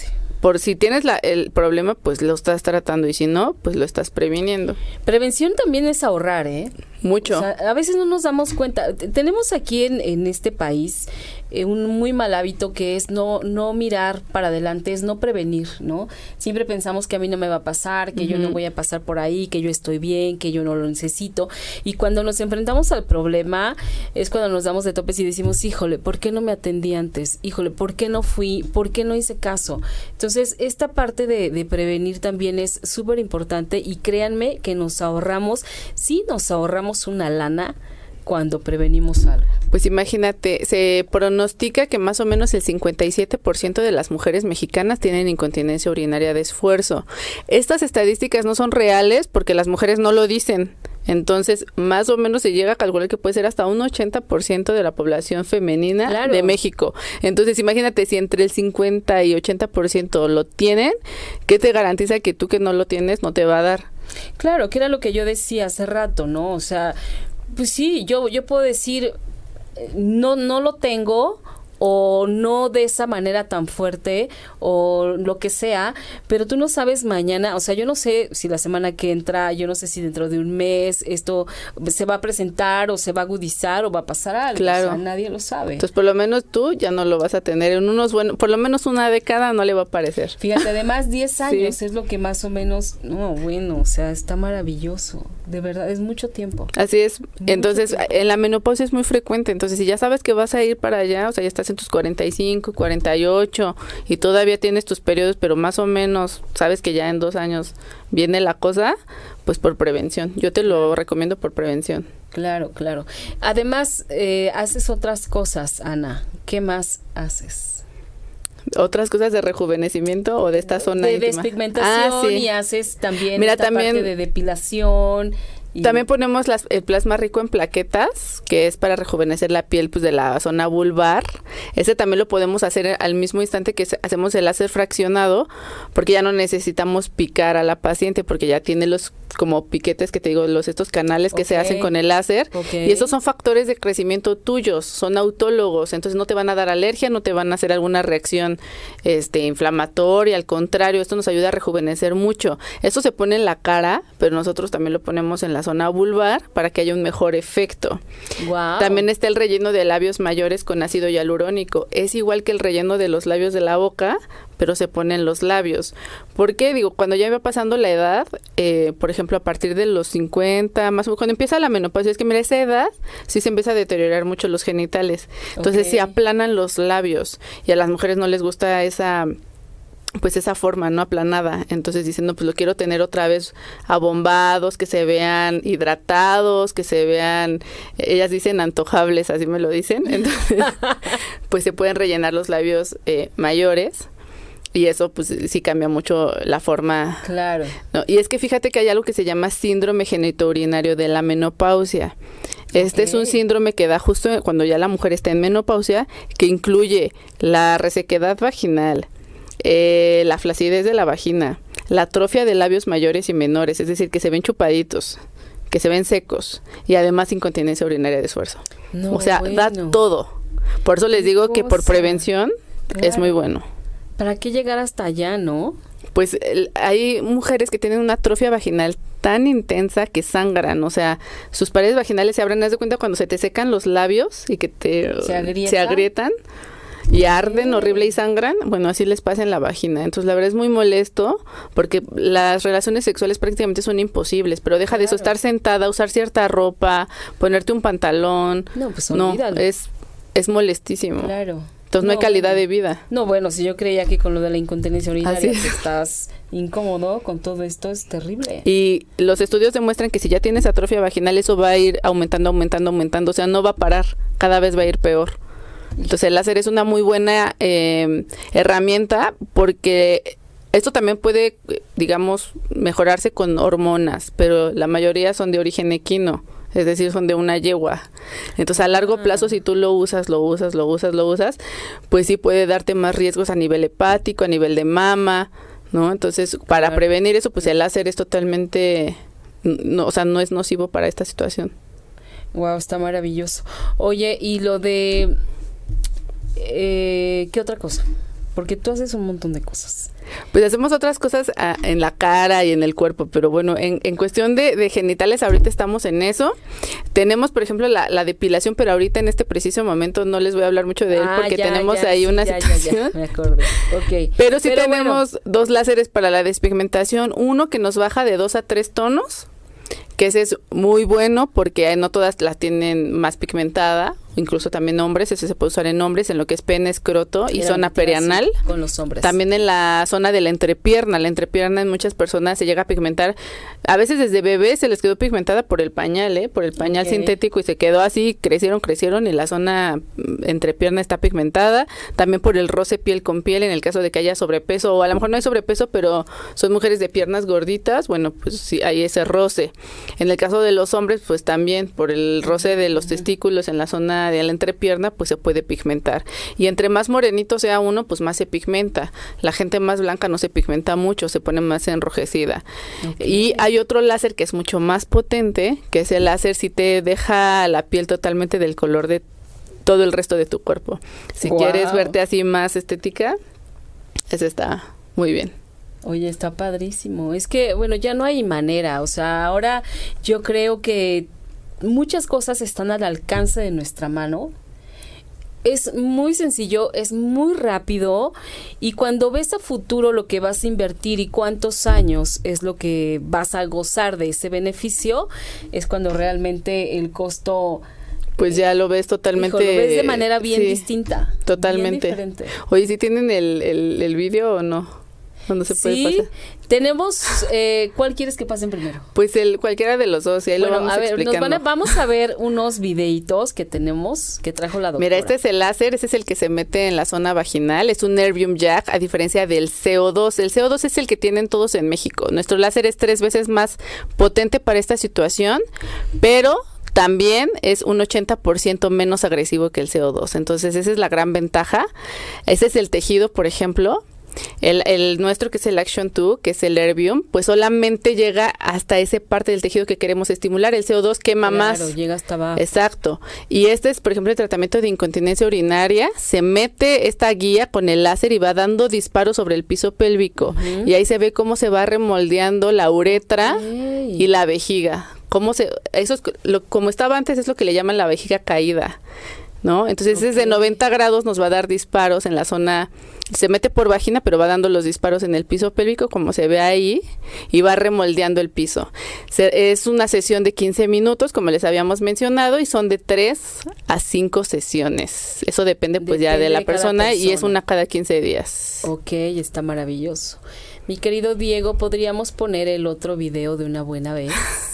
por si tienes la, el problema, pues lo estás tratando y si no, pues lo estás previniendo. Prevención también es ahorrar, ¿eh? Mucho. a veces no nos damos cuenta. Tenemos aquí en, en este país eh, un muy mal hábito que es no, no mirar para adelante, es no prevenir, ¿no? Siempre pensamos que a mí no me va a pasar, que yo no voy a pasar por ahí, que yo estoy bien, que yo no lo necesito. Y cuando nos enfrentamos al problema es cuando nos damos de topes y decimos, híjole, ¿por qué no me atendí antes? Híjole, ¿por qué no fui? ¿Por qué no hice caso? Entonces, esta parte de, de prevenir también es súper importante y créanme que nos ahorramos, sí nos ahorramos una lana, cuando prevenimos algo? Pues imagínate, se pronostica que más o menos el 57% de las mujeres mexicanas tienen incontinencia urinaria de esfuerzo. Estas estadísticas no son reales porque las mujeres no lo dicen. Entonces, más o menos se llega a calcular que puede ser hasta un 80% de la población femenina de México. Entonces, imagínate si entre el 50 y 80% lo tienen, ¿qué te garantiza que tú que no lo tienes no te va a dar? Claro, que era lo que yo decía hace rato, ¿no? O sea, pues sí, yo, yo puedo decir, no, no lo tengo o no de esa manera tan fuerte o lo que sea, pero tú no sabes mañana, o sea, yo no sé si la semana que entra, yo no sé si dentro de un mes esto se va a presentar o se va a agudizar o va a pasar algo, claro. O sea, nadie lo sabe. Entonces, por lo menos tú ya no lo vas a tener en unos buenos, por lo menos una década no le va a parecer. Fíjate, además 10 años es lo que más o menos, no, bueno, o sea, está maravilloso, de verdad, es mucho tiempo. Así es. entonces, en la menopausia es muy frecuente, entonces si ya sabes que vas a ir para allá, o sea, ya estás tus 45, 48 y todavía tienes tus periodos, pero más o menos sabes que ya en dos años viene la cosa, pues por prevención. Yo te lo recomiendo por prevención. Claro, claro. Además, eh, haces otras cosas, Ana. ¿Qué más haces? Otras cosas de rejuvenecimiento o de esta zona de despigmentación ah, y haces también Mira, también, parte de depilación también ponemos el plasma rico en plaquetas, que es para rejuvenecer la piel pues, de la zona vulvar. Ese también lo podemos hacer al mismo instante que hacemos el láser fraccionado, porque ya no necesitamos picar a la paciente, porque ya tiene los como piquetes que te digo, los estos canales que se hacen con el láser. Y esos son factores de crecimiento tuyos, son autólogos, entonces no te van a dar alergia, no te van a hacer alguna reacción este inflamatoria, al contrario, esto nos ayuda a rejuvenecer mucho. Esto se pone en la cara, pero nosotros también lo ponemos en la zona vulvar para que haya un mejor efecto. También está el relleno de labios mayores con ácido hialurónico. Es igual que el relleno de los labios de la boca, pero se pone en los labios. ¿Por qué? Digo, cuando ya va pasando la edad, eh, por ejemplo, a partir de los 50, más o cuando empieza la menopausia, es que mira, esa edad sí se empieza a deteriorar mucho los genitales. Entonces se aplanan los labios y a las mujeres no les gusta esa pues esa forma no aplanada entonces diciendo pues lo quiero tener otra vez abombados que se vean hidratados que se vean ellas dicen antojables así me lo dicen entonces pues se pueden rellenar los labios eh, mayores y eso pues sí cambia mucho la forma. Claro. ¿no? Y es que fíjate que hay algo que se llama síndrome genitourinario de la menopausia. Este es un síndrome que da justo cuando ya la mujer está en menopausia, que incluye la resequedad vaginal, eh, la flacidez de la vagina, la atrofia de labios mayores y menores, es decir, que se ven chupaditos, que se ven secos y además incontinencia urinaria de esfuerzo. o sea, da todo. Por eso les digo que por prevención es muy bueno. ¿Para qué llegar hasta allá, no? Pues hay mujeres que tienen una atrofia vaginal tan intensa que sangran, o sea, sus paredes vaginales se abren, ¿das de cuenta cuando se te secan los labios y que te se agrietan? Y arden horrible y sangran, bueno, así les pasa en la vagina. Entonces, la verdad es muy molesto porque las relaciones sexuales prácticamente son imposibles, pero deja de eso, estar sentada, usar cierta ropa, ponerte un pantalón. No, pues no, es, es molestísimo. Claro. Entonces no, hay calidad de vida. No, bueno, si yo creía que con lo de la incontinencia urinaria estás incómodo con todo esto, es terrible. Y los estudios demuestran que si ya tienes atrofia vaginal, eso va a ir aumentando, aumentando, aumentando. O sea, no va a parar, cada vez va a ir peor. Entonces el láser es una muy buena eh, herramienta porque esto también puede, digamos, mejorarse con hormonas, pero la mayoría son de origen equino, es decir, son de una yegua. Entonces, a largo ah. plazo, si tú lo usas, lo usas, lo usas, lo usas, pues sí puede darte más riesgos a nivel hepático, a nivel de mama, ¿no? Entonces, para prevenir eso, pues el láser es totalmente, no, o sea, no es nocivo para esta situación. Wow, está maravilloso. Oye, y lo de eh, ¿Qué otra cosa? Porque tú haces un montón de cosas. Pues hacemos otras cosas ah, en la cara y en el cuerpo, pero bueno, en, en cuestión de, de, genitales ahorita estamos en eso. Tenemos, por ejemplo, la, la, depilación, pero ahorita en este preciso momento no les voy a hablar mucho de él ah, porque ya, tenemos ya, ahí sí, una ya, situación. me acordé. Okay. Pero sí Pero tenemos bueno. dos láseres para la despigmentación, uno que nos baja de dos a tres tonos que ese es muy bueno porque no todas la tienen más pigmentada, incluso también hombres, ese se puede usar en hombres, en lo que es pene, escroto y zona perianal. Con los hombres. También en la zona de la entrepierna. La entrepierna en muchas personas se llega a pigmentar. A veces desde bebés se les quedó pigmentada por el pañal, ¿eh? por el pañal sintético y se quedó así, crecieron, crecieron y la zona mm, entrepierna está pigmentada. También por el roce piel con piel en el caso de que haya sobrepeso o a lo mejor no hay sobrepeso, pero son mujeres de piernas gorditas. Bueno, pues sí hay ese roce. En el caso de los hombres, pues también por el roce de los testículos en la zona de la entrepierna, pues se puede pigmentar. Y entre más morenito sea uno, pues más se pigmenta. La gente más blanca no se pigmenta mucho, se pone más enrojecida. Y hay otro láser que es mucho más potente, que es el láser si te deja la piel totalmente del color de todo el resto de tu cuerpo. Si quieres verte así más estética, ese está muy bien. Oye, está padrísimo. Es que, bueno, ya no hay manera. O sea, ahora yo creo que muchas cosas están al alcance de nuestra mano. Es muy sencillo, es muy rápido y cuando ves a futuro lo que vas a invertir y cuántos años es lo que vas a gozar de ese beneficio, es cuando realmente el costo Pues ya lo ves totalmente. hijo, lo ves de manera bien sí, distinta. bien Totalmente. diferente. Oye, ¿sí tienen el, el, el vídeo o no? ¿Cuándo se puede Sí, pasar? Tenemos, eh, ¿cuál quieres que pasen primero? Pues el cualquiera de los dos, y ahí lo Bueno, vamos a ver, nos van a- vamos a ver unos videitos que tenemos que trajo la doctora. Mira, este es el láser, ese es el que se mete en la zona vaginal, es un Nervium Jack, a diferencia del CO2. El CO2 es el que tienen todos en México. Nuestro láser es tres veces más potente para esta situación, pero también es un 80% menos agresivo que el CO2. Entonces, esa es la gran ventaja. Ese es el tejido, por ejemplo. El, el nuestro, que es el Action 2, que es el Nervium, pues solamente llega hasta esa parte del tejido que queremos estimular. El CO2 quema más. Claro, llega hasta abajo. Exacto. Y este es, por ejemplo, el tratamiento de incontinencia urinaria. Se mete esta guía con el láser y va dando disparos sobre el piso pélvico. Y ahí se ve cómo se va remoldeando la uretra y la vejiga. Cómo se, eso es lo, como estaba antes es lo que le llaman la vejiga caída. ¿No? Entonces desde Ok. 90 grados nos va a dar disparos en la zona, se mete por vagina, pero va dando los disparos en el piso pélvico, como se ve ahí, y va remoldeando el piso. Se- es una sesión de 15 minutos, como les habíamos mencionado, y son de 3 a 5 sesiones. Eso depende pues ya de la de cada persona, y es persona. una cada 15 días. Ok, está maravilloso. Mi querido Diego, ¿podríamos poner el otro video de una buena vez?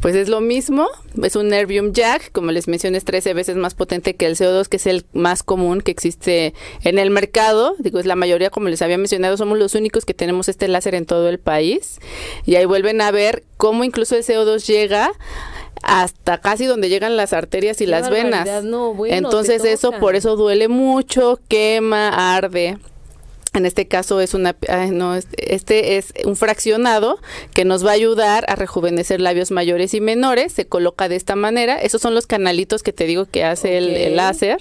Pues es lo mismo, es un Nervium Jack, como les mencioné, es 13 veces más potente que el CO2, que es el más común que existe en el mercado. Digo, es la mayoría, como les había mencionado, somos los únicos que tenemos este láser en todo el país. Y ahí vuelven a ver cómo incluso el CO2 llega hasta casi donde llegan las arterias y Qué las venas. barbaridad, no, bueno, Entonces eso por eso duele mucho, quema, arde. En este caso es una, no, este- es un fraccionado que nos va a ayudar a rejuvenecer labios mayores y menores. Se coloca de esta manera. Esos son los canalitos que te digo que hace el- el, láser.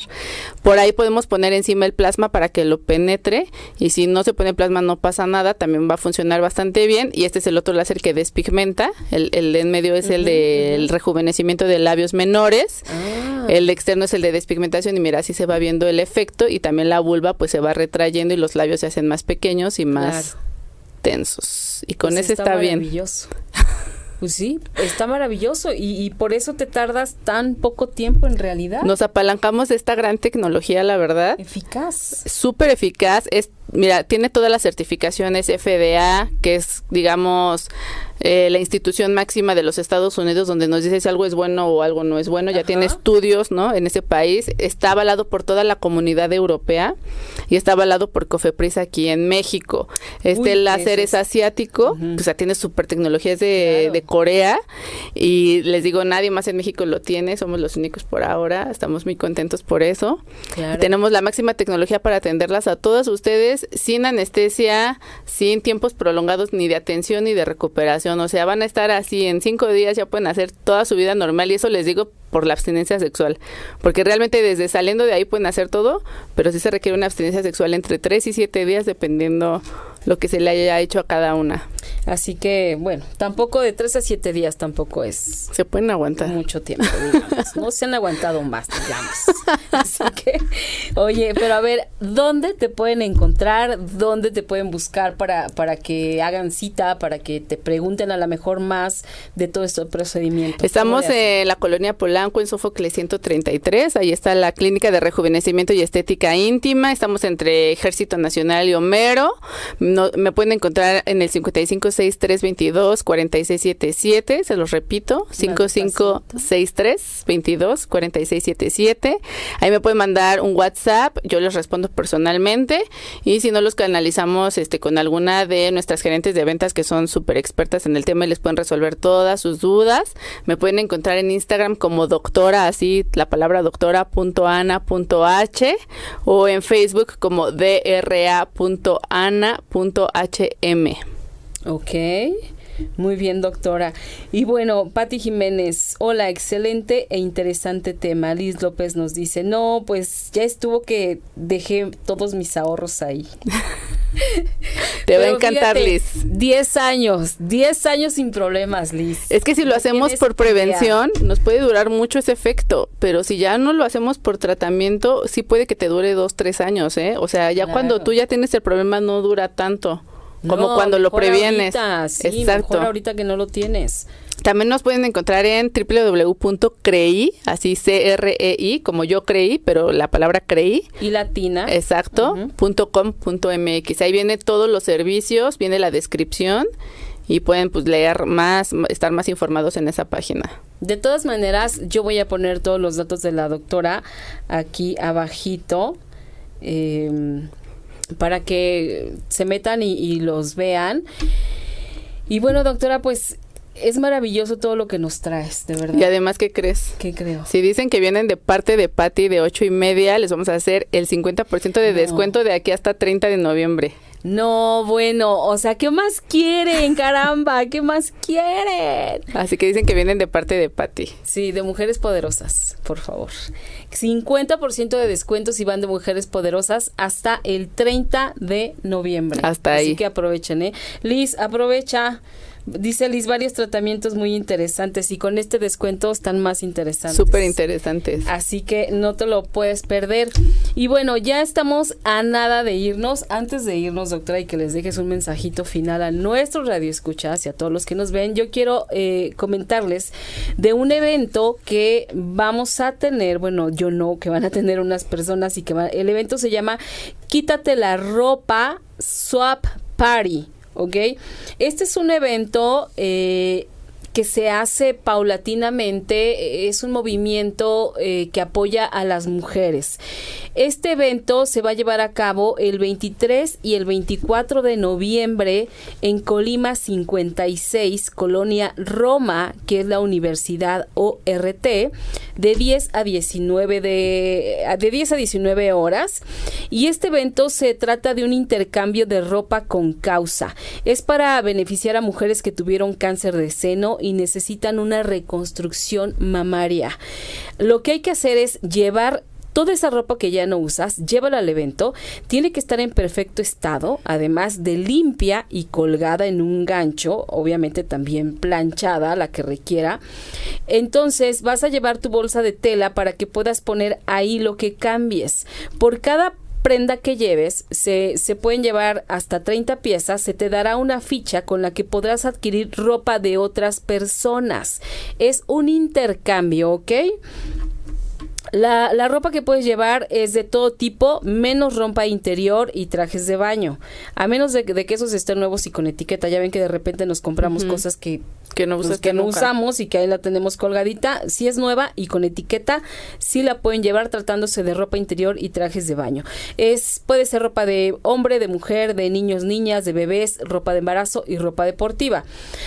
Por ahí podemos poner encima el plasma para que lo penetre. Y si no se pone plasma no pasa nada. También va a funcionar bastante bien. Y este es el otro láser que despigmenta. El, el de en medio es el Ujú, del ujú. rejuvenecimiento de labios menores. Ah, El externo es el de despigmentación y mira, así se va viendo el efecto y también la vulva pues se va retrayendo y los labios se hacen más pequeños y más Claro. tensos. Y con pues ese está, bien. maravilloso. Pues sí, está maravilloso y, y por eso te tardas tan poco tiempo en realidad. Nos apalancamos de esta gran tecnología, la verdad. Eficaz. Súper eficaz. Es, mira, tiene todas las certificaciones FDA, que es, digamos, eh, la institución máxima de los Estados Unidos, donde nos dice si algo es bueno o algo no es bueno. Ya Ajá. tiene estudios, ¿no? En ese país. Está avalado por toda la comunidad europea y está avalado por Cofepris aquí en México. Este Uy, láser es asiático, o sea, tiene super tecnologías de, Claro. de Corea y les digo, nadie más en México lo tiene, somos los únicos por ahora, estamos muy contentos por eso. Claro. Tenemos la máxima tecnología para atenderlas a todas ustedes sin anestesia, sin tiempos prolongados ni de atención ni de recuperación. O sea, van a estar así en cinco días, ya pueden hacer toda su vida normal. Y eso les digo por la abstinencia sexual, porque realmente desde saliendo de ahí pueden hacer todo, pero sí se requiere una abstinencia sexual entre 3 y 7 días dependiendo lo que se le haya hecho a cada una. Así que, bueno, tampoco de 3 a 7 días tampoco es. Se pueden aguantar. Mucho tiempo, digamos. No se han aguantado más, digamos. Así que, oye, pero a ver, ¿dónde te pueden encontrar? ¿Dónde te pueden buscar para, para que hagan cita, para que te pregunten a lo mejor más de todo este procedimiento? Estamos en la colonia Polanco, en Sófocles 133. Ahí está la clínica de rejuvenecimiento y estética íntima. Estamos entre Ejército Nacional y Homero me pueden encontrar en el 556322 4677, se los repito, 556322 4677. Ahí me pueden mandar un WhatsApp, yo les respondo personalmente y si no los canalizamos este con alguna de nuestras gerentes de ventas que son súper expertas en el tema y les pueden resolver todas sus dudas. Me pueden encontrar en Instagram como doctora, así la palabra doctora.ana.h o en Facebook como dra.ana.h HM. Ok. Muy bien, doctora. Y bueno, Patti Jiménez, hola, excelente e interesante tema. Liz López nos dice, no, pues ya estuvo que dejé todos mis ahorros ahí. Te va a encantar, Liz. 10 años, 10 años sin problemas, Liz. Es que si lo hacemos por prevención, nos puede durar mucho ese efecto, pero si ya no lo hacemos por tratamiento, sí puede que te dure 2, 3 años, ¿eh? O sea, ya cuando tú ya tienes el problema no dura tanto como cuando lo previenes. sí, Exacto. Mejor ahorita que no lo tienes. También nos pueden encontrar en www.crei, así C-R-E-I, como yo creí, pero la palabra creí. Y latina. Exacto, .com.mx. Ahí viene todos los servicios, viene la descripción y pueden pues leer más, estar más informados en esa página. De todas maneras, yo voy a poner todos los datos de la doctora aquí abajito. Eh, para que se metan y, los vean. Y bueno, doctora, pues es maravilloso todo lo que nos traes, de verdad. Y además, ¿qué crees? ¿Qué creo? Si dicen que vienen de parte de Patty de ocho y media, les vamos a hacer el 50% de descuento de aquí hasta 30 de noviembre. No, bueno, o sea, ¿qué más quieren, caramba? ¿Qué más quieren? Así que dicen que vienen de parte de Patty. Sí, de mujeres poderosas, por favor. 50% de descuento si van de mujeres poderosas hasta el 30 de noviembre. Hasta ahí. Así que aprovechen, ¿eh? Liz, aprovecha. Dice Liz, varios tratamientos muy interesantes y con este descuento están más interesantes. Súper interesantes. Así que no te lo puedes perder. Y bueno, ya estamos a nada de irnos. Antes de irnos, doctora, y que les dejes un mensajito final a nuestro radio escuchas y a todos los que nos ven, yo quiero eh, comentarles de un evento que vamos a tener, bueno, yo no, que van a tener unas personas y que el evento se llama Quítate la ropa Swap Party. ¿Ok? Este es un evento eh, que se hace paulatinamente, es un movimiento eh, que apoya a las mujeres. Este evento se va a llevar a cabo el 23 y el 24 de noviembre en Colima 56, Colonia Roma, que es la Universidad ORT, de 10 a 19 de, de 10 a 19 horas. Y este evento se trata de un intercambio de ropa con causa. Es para beneficiar a mujeres que tuvieron cáncer de seno necesitan una reconstrucción mamaria. Lo que hay que hacer es llevar toda esa ropa que ya no usas, llévala al evento, tiene que estar en perfecto estado, además de limpia y colgada en un gancho, obviamente también planchada, la que requiera. Entonces vas a llevar tu bolsa de tela para que puedas poner ahí lo que cambies. Por cada prenda que lleves, se, se, pueden llevar hasta 30 piezas, se te dará una ficha con la que podrás adquirir ropa de otras personas. Es un intercambio, ¿ok? La, la, ropa que puedes llevar es de todo tipo, menos rompa interior y trajes de baño. A menos de, que esos estén nuevos y con etiqueta. Ya ven que de repente nos compramos cosas que, que no, pues, que no usamos y que ahí la tenemos colgadita. Si es nueva y con etiqueta, sí la pueden llevar tratándose de ropa interior y trajes de baño. Es, puede ser ropa de hombre, de mujer, de niños, niñas, de bebés, ropa de embarazo y ropa deportiva.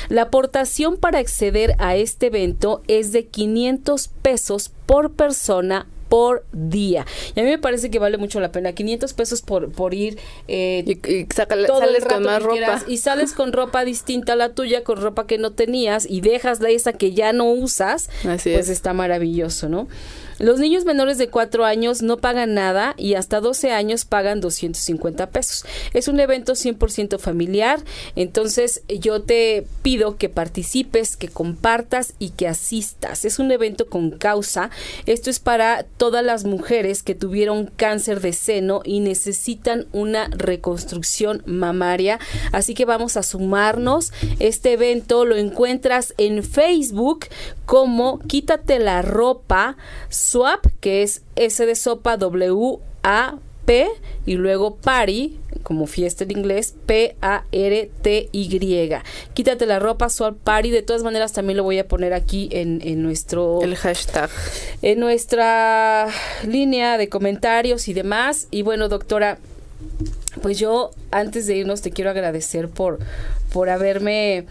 La aportación para acceder a este evento es de 500 pesos por persona por día. Y a mí me parece que vale mucho la pena. 500 pesos por, por ir eh, y, sales con más ropa. y sales con ropa distinta a la tuya, con ropa que no tenías y dejas la esa que ya no usas. Así pues está maravilloso, ¿no? Los niños menores de 4 años no pagan nada y hasta 12 años pagan 250 pesos. Es un evento 100% familiar, entonces yo te pido que participes, que compartas y que asistas. Es un evento con causa. Esto es para todas las mujeres que tuvieron cáncer de seno y necesitan una reconstrucción mamaria. Así que vamos a sumarnos. Este evento lo encuentras en Facebook como Quítate la ropa Swap, que es S de sopa W A P y luego Party, como fiesta en inglés, P A R T Y. Quítate la ropa Swap Party, de todas maneras también lo voy a poner aquí en, en nuestro el hashtag en nuestra línea de comentarios y demás. Y bueno, doctora, pues yo antes de irnos te quiero agradecer por por haberme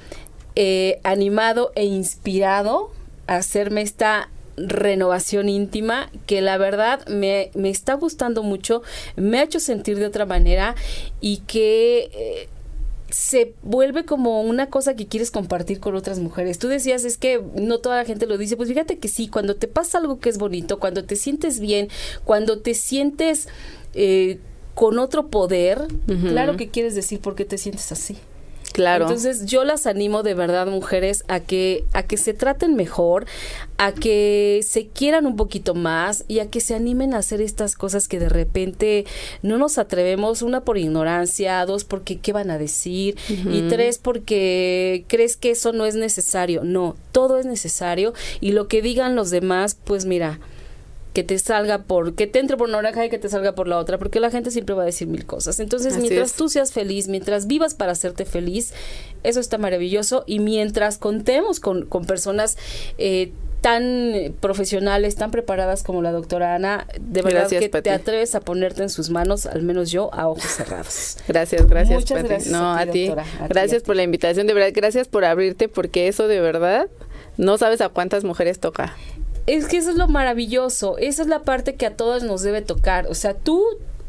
eh, animado e inspirado hacerme esta renovación íntima que la verdad me, me, está gustando mucho, me ha hecho sentir de otra manera y que... Eh, se vuelve como una cosa que quieres compartir con otras mujeres. Tú decías, es que no toda la gente lo dice. Pues fíjate que sí, cuando te pasa algo que es bonito, cuando te sientes bien, cuando te sientes eh, con otro poder, claro que quieres decir por qué te sientes así. Claro. Entonces yo las animo de verdad, mujeres, a que, a que se traten mejor, a que se quieran un poquito más y a que se animen a hacer estas cosas que de repente no nos atrevemos, una por ignorancia, dos porque qué van a decir y tres porque crees que eso no es necesario. No, todo es necesario y lo que digan los demás, pues mira, que te salga por, que te entre por una oreja y que te salga por la otra, porque la gente siempre va a decir mil cosas. Entonces, mientras tú seas feliz, mientras vivas para hacerte feliz, eso está maravilloso. Y mientras contemos con, con personas eh, tan profesionales, tan preparadas como la doctora Ana, de verdad que te atreves a ponerte en sus manos, al menos yo, a ojos cerrados. Gracias, gracias. Muchas gracias. No, a ti. gracias por la invitación, de verdad, gracias por abrirte, porque eso de verdad no sabes a cuántas mujeres toca es que eso es lo maravilloso, esa es la parte que a todas nos debe tocar, o sea, tú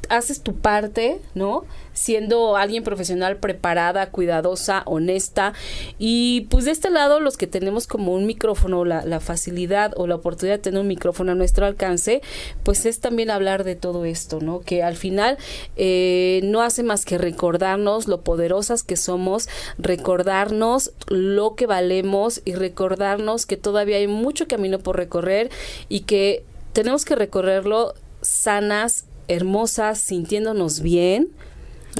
haces tu parte, ¿no? Siendo alguien profesional preparada, cuidadosa, honesta. Y pues de este lado, los que tenemos como un micrófono, la, facilidad o la oportunidad de tener un micrófono a nuestro alcance, pues es también hablar de todo esto, ¿no? Que al final eh, no hace más que recordarnos lo poderosas que somos, recordarnos lo que valemos y recordarnos que todavía hay mucho camino por recorrer y que tenemos que recorrerlo sanas, hermosas, sintiéndonos bien.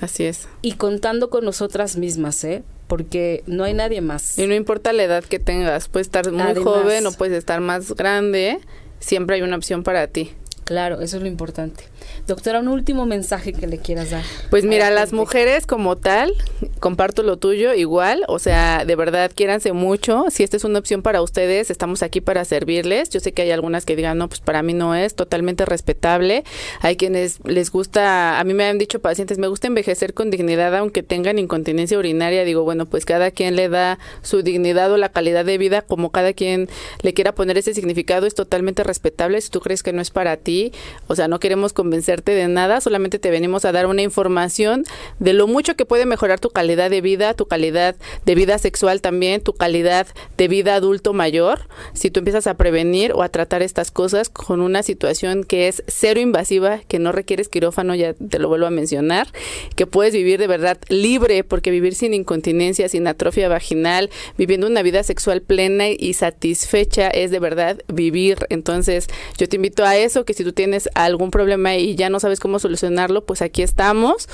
Así es. Y contando con nosotras mismas, ¿eh? Porque no hay nadie más. Y no importa la edad que tengas, puedes estar muy joven o puedes estar más grande, siempre hay una opción para ti. Claro, eso es lo importante. Doctora, un último mensaje que le quieras dar. Pues mira, las mujeres como tal, comparto lo tuyo igual, o sea, de verdad, quiéranse mucho. Si esta es una opción para ustedes, estamos aquí para servirles. Yo sé que hay algunas que digan, no, pues para mí no es, totalmente respetable. Hay quienes les gusta, a mí me han dicho pacientes, me gusta envejecer con dignidad aunque tengan incontinencia urinaria. Digo, bueno, pues cada quien le da su dignidad o la calidad de vida como cada quien le quiera poner ese significado, es totalmente respetable. Si tú crees que no es para ti, o sea, no queremos de nada, solamente te venimos a dar una información de lo mucho que puede mejorar tu calidad de vida, tu calidad de vida sexual también, tu calidad de vida adulto mayor, si tú empiezas a prevenir o a tratar estas cosas con una situación que es cero invasiva, que no requieres quirófano, ya te lo vuelvo a mencionar, que puedes vivir de verdad libre, porque vivir sin incontinencia, sin atrofia vaginal, viviendo una vida sexual plena y satisfecha es de verdad vivir. Entonces, yo te invito a eso, que si tú tienes algún problema y ya no sabes cómo solucionarlo, pues aquí estamos.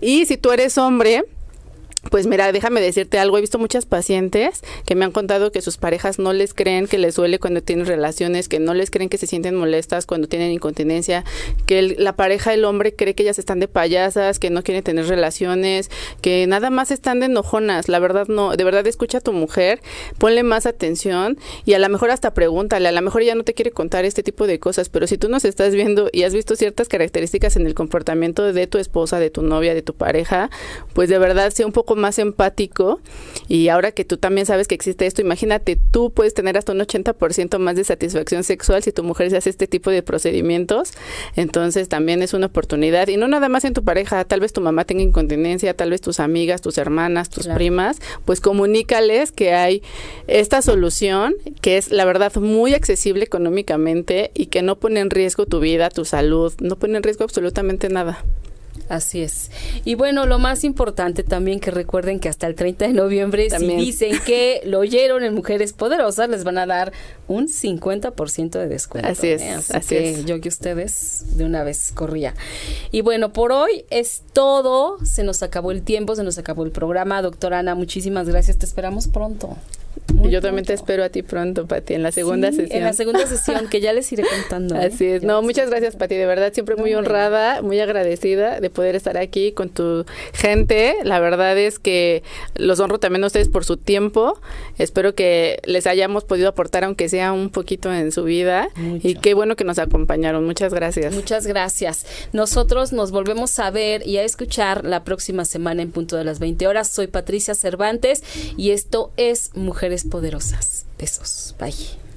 Y si tú eres hombre, pues mira, déjame decirte algo, he visto muchas pacientes que me han contado que sus parejas no les creen que les duele cuando tienen relaciones, que no les creen que se sienten molestas cuando tienen incontinencia, que la pareja, el hombre cree que ellas están de payasas, que no quieren tener relaciones, que nada más están de enojonas, la verdad no, de verdad escucha a tu mujer, ponle más atención y a lo mejor hasta pregúntale, a lo mejor ella no te quiere contar este tipo de cosas, pero si tú nos estás viendo y has visto ciertas características en el comportamiento de tu esposa, de tu novia, de tu pareja, pues de verdad sea un poco poco más empático y ahora que tú también sabes que existe esto, imagínate, tú puedes tener hasta un 80% más de satisfacción sexual si tu mujer se hace este tipo de procedimientos, entonces también es una oportunidad. Y no nada más en tu pareja, tal vez tu mamá tenga incontinencia, tal vez tus amigas, tus hermanas, tus primas, pues comunícales que hay esta solución que es la verdad muy accesible económicamente y que no pone en riesgo tu vida, tu salud, no pone en riesgo absolutamente nada. Así es. Y bueno, lo más importante también que recuerden que hasta el 30 de noviembre, si dicen que lo oyeron en Mujeres Poderosas, les van a dar un 50% de descuento. Así es. ¿eh? Así, es. Yo que ustedes de una vez corría. Y bueno, por hoy es todo. Se nos acabó el tiempo, se nos acabó el programa. Doctora Ana, muchísimas gracias. Te esperamos pronto yo también te espero a ti pronto, Pati, en la segunda sesión. En la segunda sesión, que ya les iré contando. ¿eh? Así es. No, muchas gracias, Pati, de verdad, siempre muy honrada, muy agradecida de poder estar aquí con tu gente. La verdad es que los honro también a ustedes por su tiempo. Espero que les hayamos podido aportar, aunque sea un poquito en su vida. Y qué bueno que nos acompañaron. Muchas gracias. Muchas gracias. Nosotros nos volvemos a ver y a escuchar la próxima semana en punto de las 20 horas. Soy Patricia Cervantes y esto es Mujer Mujeres Poderosas. Besos. Bye.